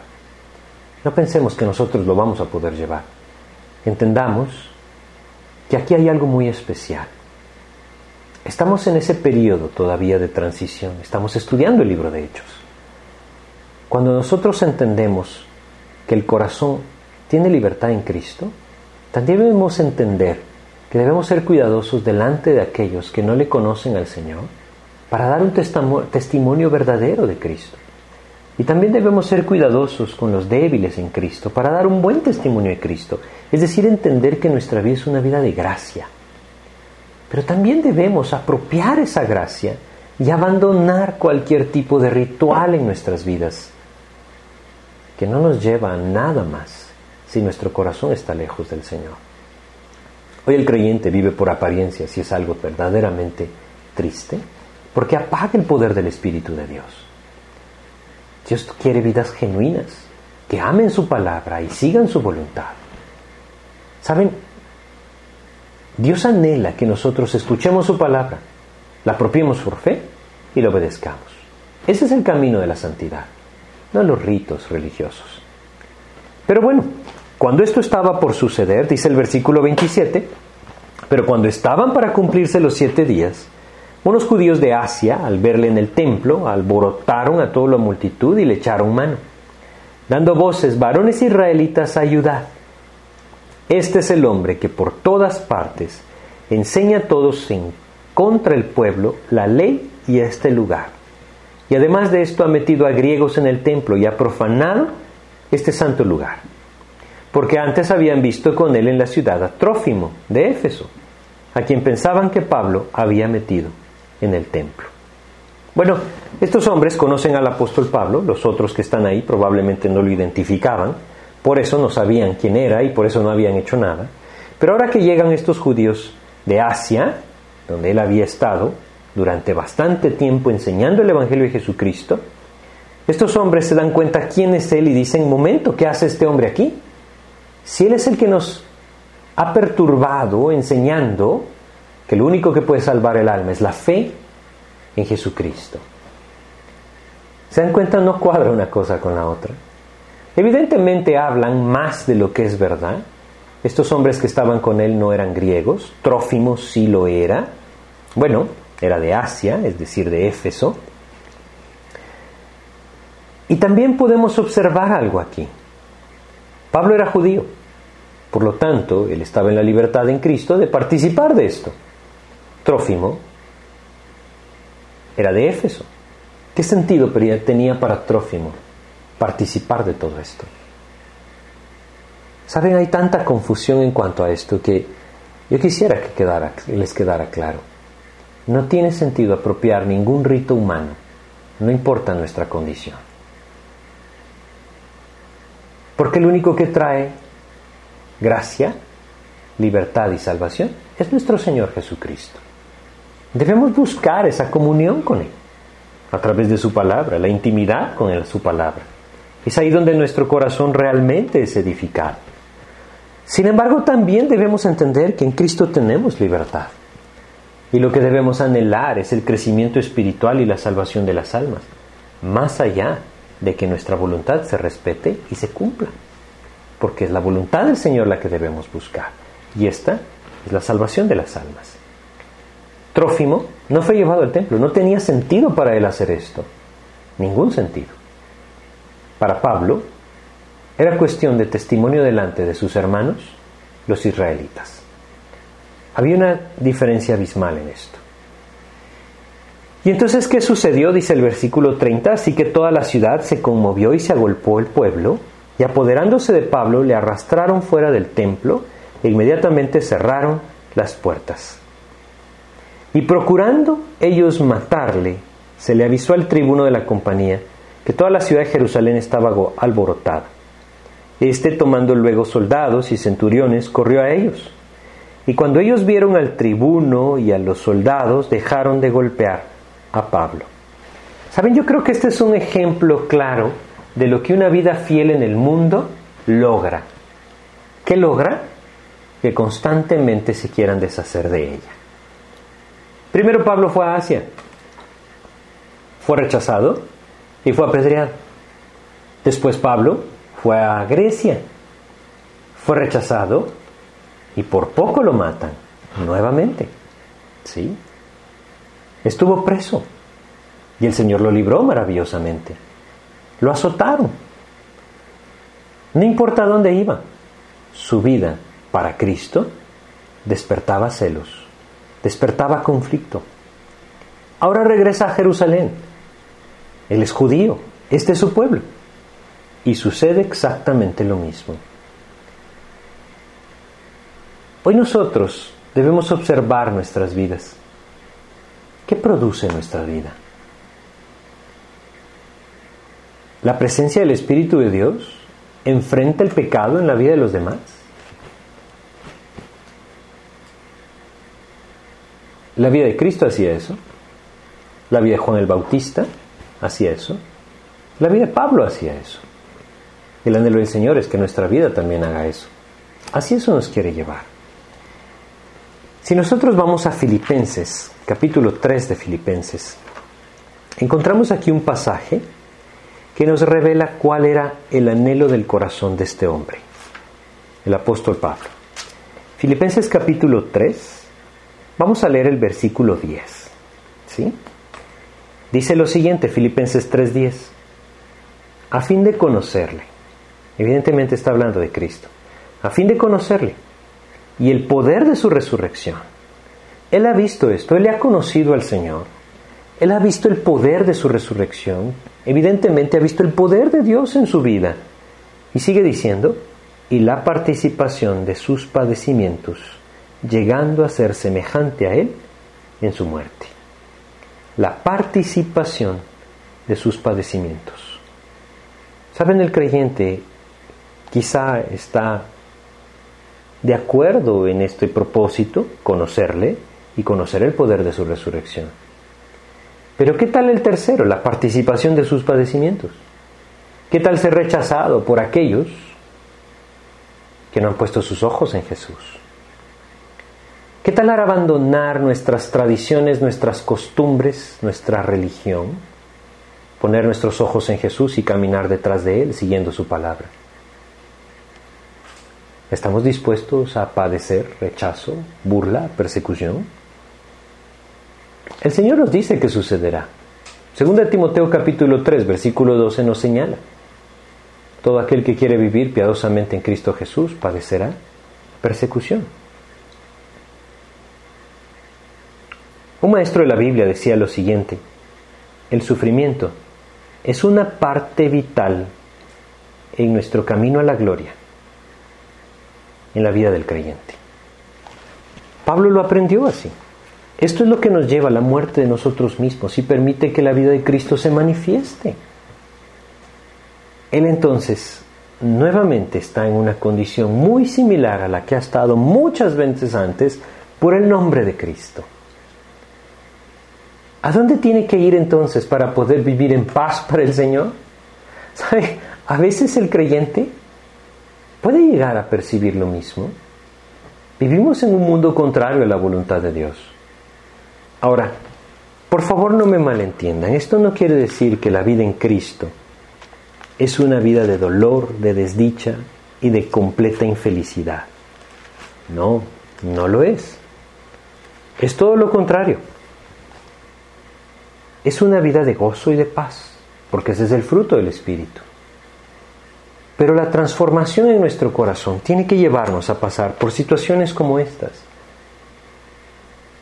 No pensemos que nosotros lo vamos a poder llevar. Entendamos que aquí hay algo muy especial. Estamos en ese periodo todavía de transición, estamos estudiando el libro de Hechos. Cuando nosotros entendemos que el corazón tiene libertad en Cristo, también debemos entender que debemos ser cuidadosos delante de aquellos que no le conocen al Señor para dar un testimonio verdadero de Cristo. Y también debemos ser cuidadosos con los débiles en Cristo para dar un buen testimonio de Cristo. Es decir, entender que nuestra vida es una vida de gracia. Pero también debemos apropiar esa gracia y abandonar cualquier tipo de ritual en nuestras vidas que no nos lleva a nada más si nuestro corazón está lejos del Señor. Hoy el creyente vive por apariencia si es algo verdaderamente triste porque apaga el poder del Espíritu de Dios. Dios quiere vidas genuinas, que amen su palabra y sigan su voluntad. ¿Saben? Dios anhela que nosotros escuchemos su palabra, la apropiemos por fe y la obedezcamos. Ese es el camino de la santidad, no los ritos religiosos. Pero bueno, cuando esto estaba por suceder, dice el versículo 27, pero cuando estaban para cumplirse los siete días, unos judíos de Asia, al verle en el templo, alborotaron a toda la multitud y le echaron mano, dando voces, varones israelitas, ayudad. Este es el hombre que por todas partes enseña a todos en contra el pueblo la ley y este lugar. Y además de esto ha metido a griegos en el templo y ha profanado este santo lugar. Porque antes habían visto con él en la ciudad a Trófimo de Éfeso, a quien pensaban que Pablo había metido en el templo. Bueno, estos hombres conocen al apóstol Pablo, los otros que están ahí probablemente no lo identificaban, por eso no sabían quién era y por eso no habían hecho nada. Pero ahora que llegan estos judíos de Asia, donde él había estado durante bastante tiempo enseñando el Evangelio de Jesucristo, estos hombres se dan cuenta quién es él y dicen, momento, ¿qué hace este hombre aquí? Si él es el que nos ha perturbado enseñando que lo único que puede salvar el alma es la fe en Jesucristo. ¿Se dan cuenta? No cuadra una cosa con la otra. Evidentemente hablan más de lo que es verdad. Estos hombres que estaban con él no eran griegos, Trófimo sí lo era. Bueno, era de Asia, es decir, de Éfeso. Y también podemos observar algo aquí. Pablo era judío, por lo tanto, él estaba en la libertad en Cristo de participar de esto. Trófimo era de Éfeso. ¿Qué sentido tenía para Trófimo participar de todo esto? Saben, hay tanta confusión en cuanto a esto que yo quisiera que les quedara claro. No tiene sentido apropiar ningún rito humano, no importa nuestra condición. Porque lo único que trae gracia, libertad y salvación es nuestro Señor Jesucristo. Debemos buscar esa comunión con Él a través de su palabra, la intimidad con él, su palabra. Es ahí donde nuestro corazón realmente es edificado. Sin embargo, también debemos entender que en Cristo tenemos libertad. Y lo que debemos anhelar es el crecimiento espiritual y la salvación de las almas, más allá de que nuestra voluntad se respete y se cumpla. Porque es la voluntad del Señor la que debemos buscar. Y esta es la salvación de las almas. Trófimo no fue llevado al templo, no tenía sentido para él hacer esto, ningún sentido. Para Pablo era cuestión de testimonio delante de sus hermanos, los israelitas. Había una diferencia abismal en esto. Y entonces, ¿qué sucedió? Dice el versículo 30, así que toda la ciudad se conmovió y se agolpó el pueblo, y apoderándose de Pablo, le arrastraron fuera del templo e inmediatamente cerraron las puertas. Y procurando ellos matarle, se le avisó al tribuno de la compañía que toda la ciudad de Jerusalén estaba alborotada. Este, tomando luego soldados y centuriones, corrió a ellos. Y cuando ellos vieron al tribuno y a los soldados, dejaron de golpear a Pablo. Saben, yo creo que este es un ejemplo claro de lo que una vida fiel en el mundo logra. ¿Qué logra? Que constantemente se quieran deshacer de ella. Primero Pablo fue a Asia, fue rechazado y fue apedreado. Después Pablo fue a Grecia, fue rechazado y por poco lo matan nuevamente. ¿Sí? Estuvo preso y el Señor lo libró maravillosamente. Lo azotaron. No importa dónde iba, su vida para Cristo despertaba celos, despertaba conflicto. Ahora regresa a Jerusalén. Él es judío, este es su pueblo. Y sucede exactamente lo mismo. Hoy nosotros debemos observar nuestras vidas. ¿Qué produce nuestra vida? ¿La presencia del Espíritu de Dios enfrenta el pecado en la vida de los demás? La vida de Cristo hacía eso. La vida de Juan el Bautista hacía eso. La vida de Pablo hacía eso. El anhelo del Señor es que nuestra vida también haga eso. Así eso nos quiere llevar. Si nosotros vamos a Filipenses, capítulo 3 de Filipenses, encontramos aquí un pasaje que nos revela cuál era el anhelo del corazón de este hombre, el apóstol Pablo. Filipenses capítulo 3, vamos a leer el versículo 10. ¿Sí? Dice lo siguiente, Filipenses 3:10, a fin de conocerle Evidentemente está hablando de Cristo. A fin de conocerle y el poder de su resurrección. Él ha visto esto, él le ha conocido al Señor. Él ha visto el poder de su resurrección. Evidentemente ha visto el poder de Dios en su vida. Y sigue diciendo, y la participación de sus padecimientos, llegando a ser semejante a Él en su muerte. La participación de sus padecimientos. ¿Saben el creyente quizá está de acuerdo en este propósito, conocerle y conocer el poder de su resurrección. Pero ¿qué tal el tercero, la participación de sus padecimientos? ¿Qué tal ser rechazado por aquellos que no han puesto sus ojos en Jesús? ¿Qué tal abandonar nuestras tradiciones, nuestras costumbres, nuestra religión? Poner nuestros ojos en Jesús y caminar detrás de Él siguiendo su palabra. ¿Estamos dispuestos a padecer rechazo, burla, persecución? El Señor nos dice que sucederá. Segunda Timoteo capítulo 3, versículo 12 nos señala. Todo aquel que quiere vivir piadosamente en Cristo Jesús padecerá persecución. Maestro de la Biblia decía lo siguiente, el sufrimiento es una parte vital en nuestro camino a la gloria en la vida del creyente. Pablo lo aprendió así. Esto es lo que nos lleva a la muerte de nosotros mismos y permite que la vida de Cristo se manifieste. Él entonces nuevamente está en una condición muy similar a la que ha estado muchas veces antes por el nombre de Cristo. ¿A dónde tiene que ir entonces para poder vivir en paz para el Señor? ¿Sabe? A veces el creyente puede llegar a percibir lo mismo. Vivimos en un mundo contrario a la voluntad de Dios. Ahora, por favor no me malentiendan, esto no quiere decir que la vida en Cristo es una vida de dolor, de desdicha y de completa infelicidad. No, no lo es. Es todo lo contrario. Es una vida de gozo y de paz, porque ese es el fruto del Espíritu. Pero la transformación en nuestro corazón tiene que llevarnos a pasar por situaciones como estas.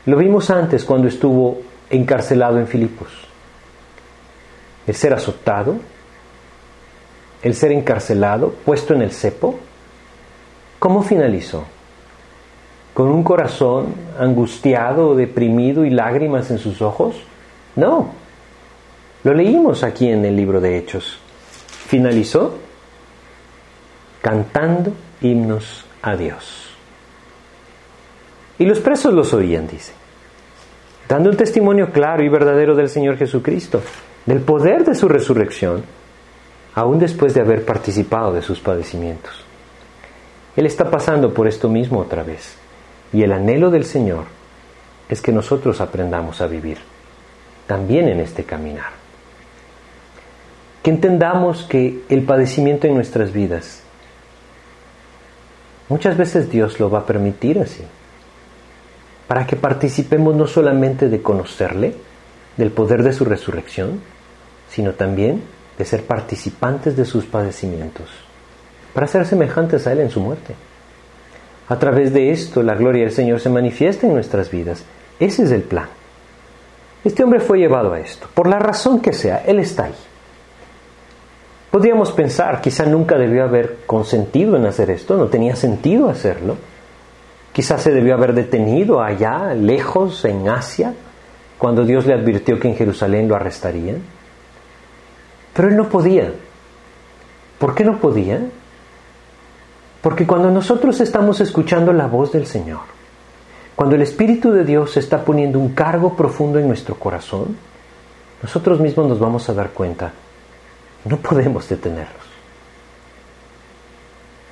Lo vimos antes cuando estuvo encarcelado en Filipos. El ser azotado, el ser encarcelado, puesto en el cepo, ¿cómo finalizó? ¿Con un corazón angustiado, deprimido y lágrimas en sus ojos? No. Lo leímos aquí en el libro de Hechos. Finalizó cantando himnos a Dios. Y los presos los oían, dice, dando un testimonio claro y verdadero del Señor Jesucristo, del poder de su resurrección, aún después de haber participado de sus padecimientos. Él está pasando por esto mismo otra vez, y el anhelo del Señor es que nosotros aprendamos a vivir también en este caminar. Que entendamos que el padecimiento en nuestras vidas, muchas veces Dios lo va a permitir así para que participemos no solamente de conocerle, del poder de su resurrección, sino también de ser participantes de sus padecimientos, para ser semejantes a Él en su muerte. A través de esto la gloria del Señor se manifiesta en nuestras vidas. Ese es el plan. Este hombre fue llevado a esto, por la razón que sea, Él está ahí. Podríamos pensar, quizá nunca debió haber consentido en hacer esto, no tenía sentido hacerlo, Quizás se debió haber detenido allá, lejos, en Asia, cuando Dios le advirtió que en Jerusalén lo arrestarían. Pero él no podía. ¿Por qué no podía? Porque cuando nosotros estamos escuchando la voz del Señor, cuando el Espíritu de Dios está poniendo un cargo profundo en nuestro corazón, nosotros mismos nos vamos a dar cuenta, no podemos detenerlos.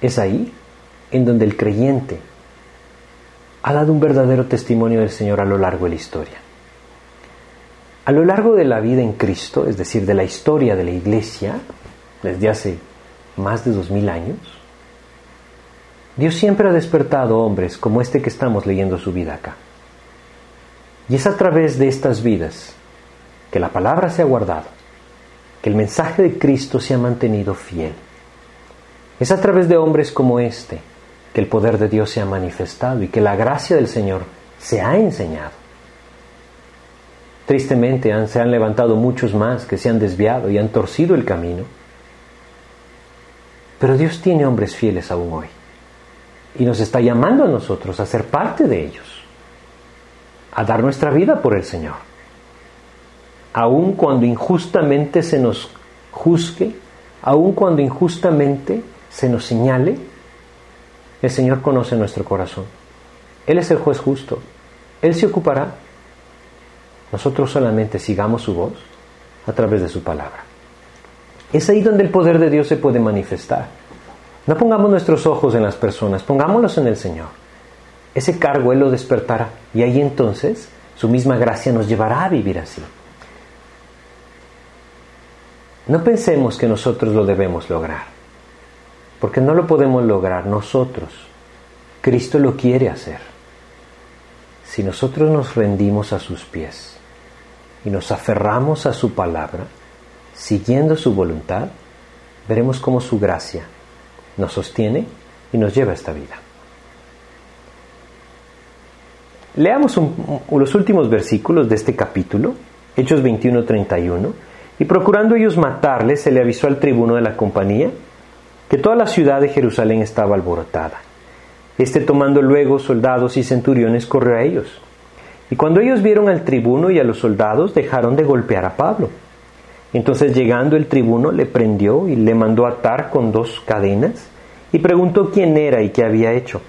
Es ahí en donde el creyente ha dado un verdadero testimonio del Señor a lo largo de la historia. A lo largo de la vida en Cristo, es decir, de la historia de la Iglesia, desde hace más de dos mil años, Dios siempre ha despertado hombres como este que estamos leyendo su vida acá. Y es a través de estas vidas que la palabra se ha guardado, que el mensaje de Cristo se ha mantenido fiel. Es a través de hombres como este que el poder de Dios se ha manifestado y que la gracia del Señor se ha enseñado. Tristemente se han levantado muchos más que se han desviado y han torcido el camino. Pero Dios tiene hombres fieles aún hoy y nos está llamando a nosotros a ser parte de ellos, a dar nuestra vida por el Señor. Aun cuando injustamente se nos juzgue, aun cuando injustamente se nos señale, el Señor conoce nuestro corazón. Él es el juez justo. Él se ocupará. Nosotros solamente sigamos su voz a través de su palabra. Es ahí donde el poder de Dios se puede manifestar. No pongamos nuestros ojos en las personas, pongámoslos en el Señor. Ese cargo Él lo despertará y ahí entonces su misma gracia nos llevará a vivir así. No pensemos que nosotros lo debemos lograr porque no lo podemos lograr nosotros. Cristo lo quiere hacer. Si nosotros nos rendimos a sus pies y nos aferramos a su palabra, siguiendo su voluntad, veremos cómo su gracia nos sostiene y nos lleva a esta vida. Leamos los últimos versículos de este capítulo, Hechos 21-31, y procurando ellos matarle, se le avisó al tribuno de la compañía que toda la ciudad de Jerusalén estaba alborotada. Este tomando luego soldados y centuriones corrió a ellos. Y cuando ellos vieron al tribuno y a los soldados, dejaron de golpear a Pablo. Entonces llegando el tribuno le prendió y le mandó atar con dos cadenas y preguntó quién era y qué había hecho.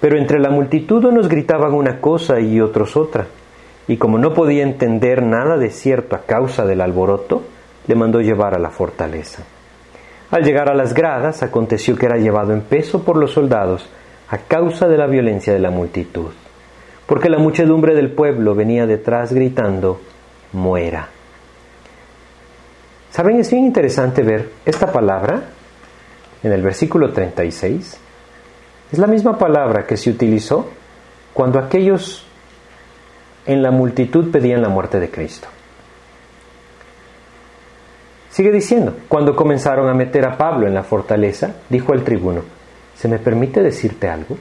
Pero entre la multitud unos gritaban una cosa y otros otra. Y como no podía entender nada de cierto a causa del alboroto, le mandó llevar a la fortaleza. Al llegar a las gradas, aconteció que era llevado en peso por los soldados a causa de la violencia de la multitud, porque la muchedumbre del pueblo venía detrás gritando, muera. ¿Saben? Es bien interesante ver esta palabra en el versículo 36. Es la misma palabra que se utilizó cuando aquellos en la multitud pedían la muerte de Cristo. Sigue diciendo, cuando comenzaron a meter a Pablo en la fortaleza, dijo al tribuno, ¿se me permite decirte algo?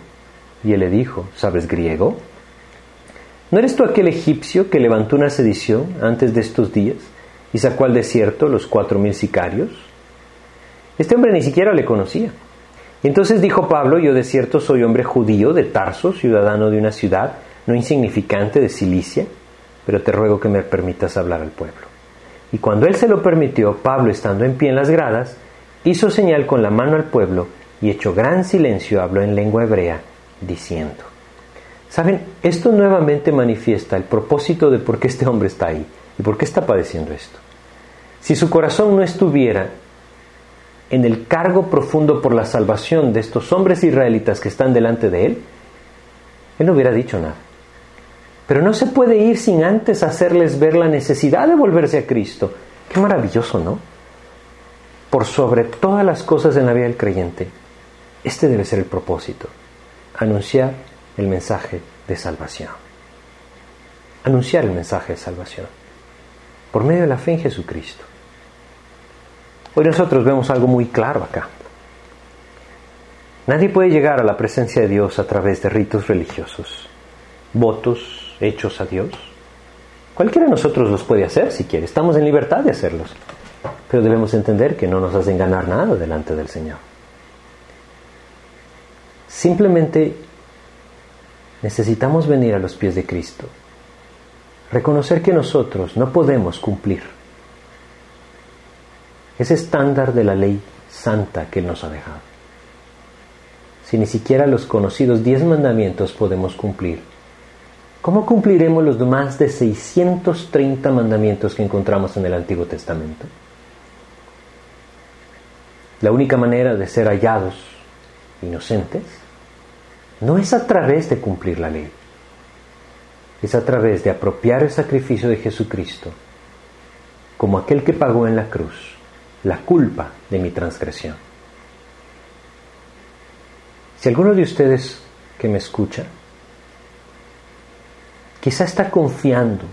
Y él le dijo, ¿sabes griego? ¿No eres tú aquel egipcio que levantó una sedición antes de estos días y sacó al desierto los cuatro mil sicarios? Este hombre ni siquiera le conocía. entonces dijo Pablo, yo de cierto soy hombre judío de Tarso, ciudadano de una ciudad no insignificante de Cilicia, pero te ruego que me permitas hablar al pueblo. Y cuando él se lo permitió, Pablo, estando en pie en las gradas, hizo señal con la mano al pueblo y hecho gran silencio habló en lengua hebrea, diciendo. Saben, esto nuevamente manifiesta el propósito de por qué este hombre está ahí y por qué está padeciendo esto. Si su corazón no estuviera en el cargo profundo por la salvación de estos hombres israelitas que están delante de él, él no hubiera dicho nada. Pero no se puede ir sin antes hacerles ver la necesidad de volverse a Cristo. Qué maravilloso, ¿no? Por sobre todas las cosas en la vida del creyente, este debe ser el propósito, anunciar el mensaje de salvación. Anunciar el mensaje de salvación por medio de la fe en Jesucristo. Hoy nosotros vemos algo muy claro acá. Nadie puede llegar a la presencia de Dios a través de ritos religiosos, votos hechos a Dios. Cualquiera de nosotros los puede hacer si quiere, estamos en libertad de hacerlos, pero debemos entender que no nos hacen ganar nada delante del Señor. Simplemente necesitamos venir a los pies de Cristo, reconocer que nosotros no podemos cumplir ese estándar de la ley santa que Él nos ha dejado. Si ni siquiera los conocidos diez mandamientos podemos cumplir, ¿cómo cumpliremos los más de 630 mandamientos que encontramos en el Antiguo Testamento? La única manera de ser hallados inocentes no es a través de cumplir la ley, es a través de apropiar el sacrificio de Jesucristo como aquel que pagó en la cruz la culpa de mi transgresión. Si alguno de ustedes que me escucha quizá está confiando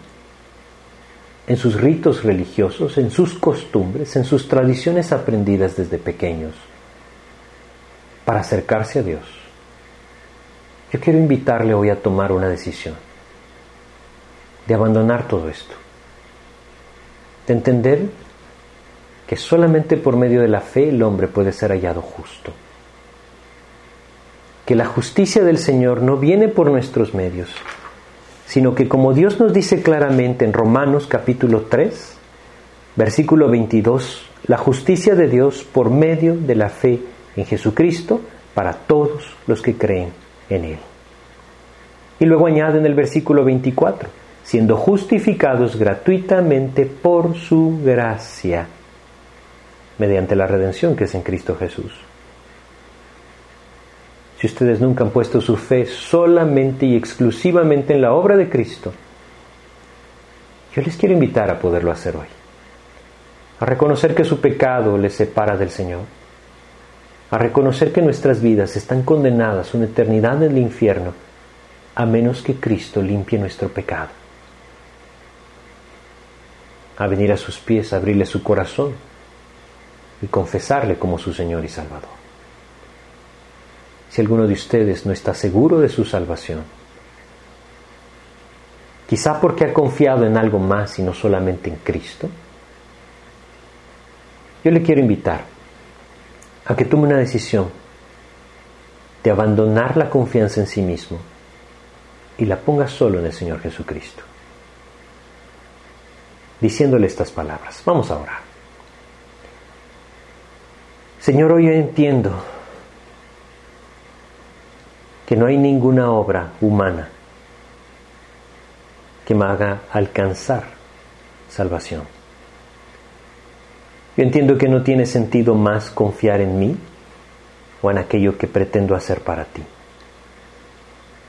en sus ritos religiosos, en sus costumbres, en sus tradiciones aprendidas desde pequeños, para acercarse a Dios, yo quiero invitarle hoy a tomar una decisión, de abandonar todo esto, de entender que solamente por medio de la fe el hombre puede ser hallado justo, que la justicia del Señor no viene por nuestros medios, sino que como Dios nos dice claramente en Romanos capítulo 3, versículo 22, la justicia de Dios por medio de la fe en Jesucristo para todos los que creen en Él. Y luego añade en el versículo 24, siendo justificados gratuitamente por su gracia, mediante la redención que es en Cristo Jesús. Si ustedes nunca han puesto su fe solamente y exclusivamente en la obra de Cristo, yo les quiero invitar a poderlo hacer hoy. A reconocer que su pecado les separa del Señor. A reconocer que nuestras vidas están condenadas a una eternidad en el infierno a menos que Cristo limpie nuestro pecado. A venir a sus pies, a abrirle su corazón y confesarle como su Señor y Salvador. Si alguno de ustedes no está seguro de su salvación, quizá porque ha confiado en algo más y no solamente en Cristo, yo le quiero invitar a que tome una decisión de abandonar la confianza en sí mismo y la ponga solo en el Señor Jesucristo. Diciéndole estas palabras. Vamos a orar. Señor, hoy entiendo que no hay ninguna obra humana que me haga alcanzar salvación. Yo entiendo que no tiene sentido más confiar en mí o en aquello que pretendo hacer para ti.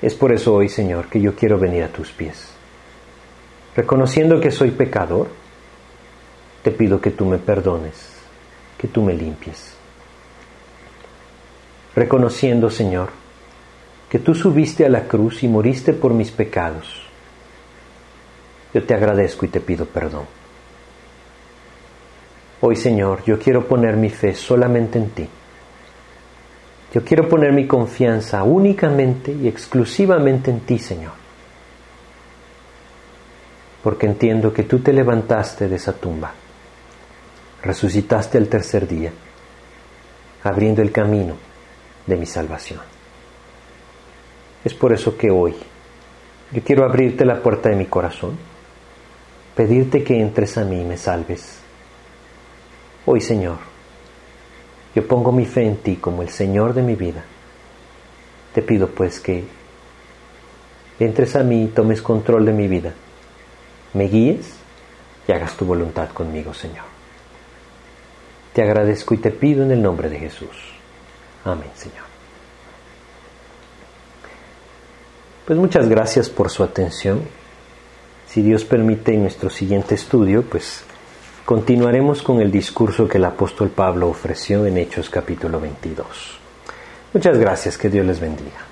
Es por eso hoy, Señor, que yo quiero venir a tus pies. Reconociendo que soy pecador, te pido que tú me perdones, que tú me limpies. Reconociendo, Señor, que tú subiste a la cruz y moriste por mis pecados. Yo te agradezco y te pido perdón. Hoy, Señor, yo quiero poner mi fe solamente en ti. Yo quiero poner mi confianza únicamente y exclusivamente en ti, Señor. Porque entiendo que tú te levantaste de esa tumba, resucitaste el tercer día, abriendo el camino de mi salvación. Es por eso que hoy yo quiero abrirte la puerta de mi corazón pedirte que entres a mí y me salves. Hoy, Señor, yo pongo mi fe en ti como el Señor de mi vida. Te pido pues que entres a mí y tomes control de mi vida, me guíes y hagas tu voluntad conmigo, Señor. Te agradezco y te pido en el nombre de Jesús. Amén, Señor. Pues muchas gracias por su atención. Si Dios permite en nuestro siguiente estudio, pues continuaremos con el discurso que el apóstol Pablo ofreció en Hechos capítulo 22. Muchas gracias, que Dios les bendiga.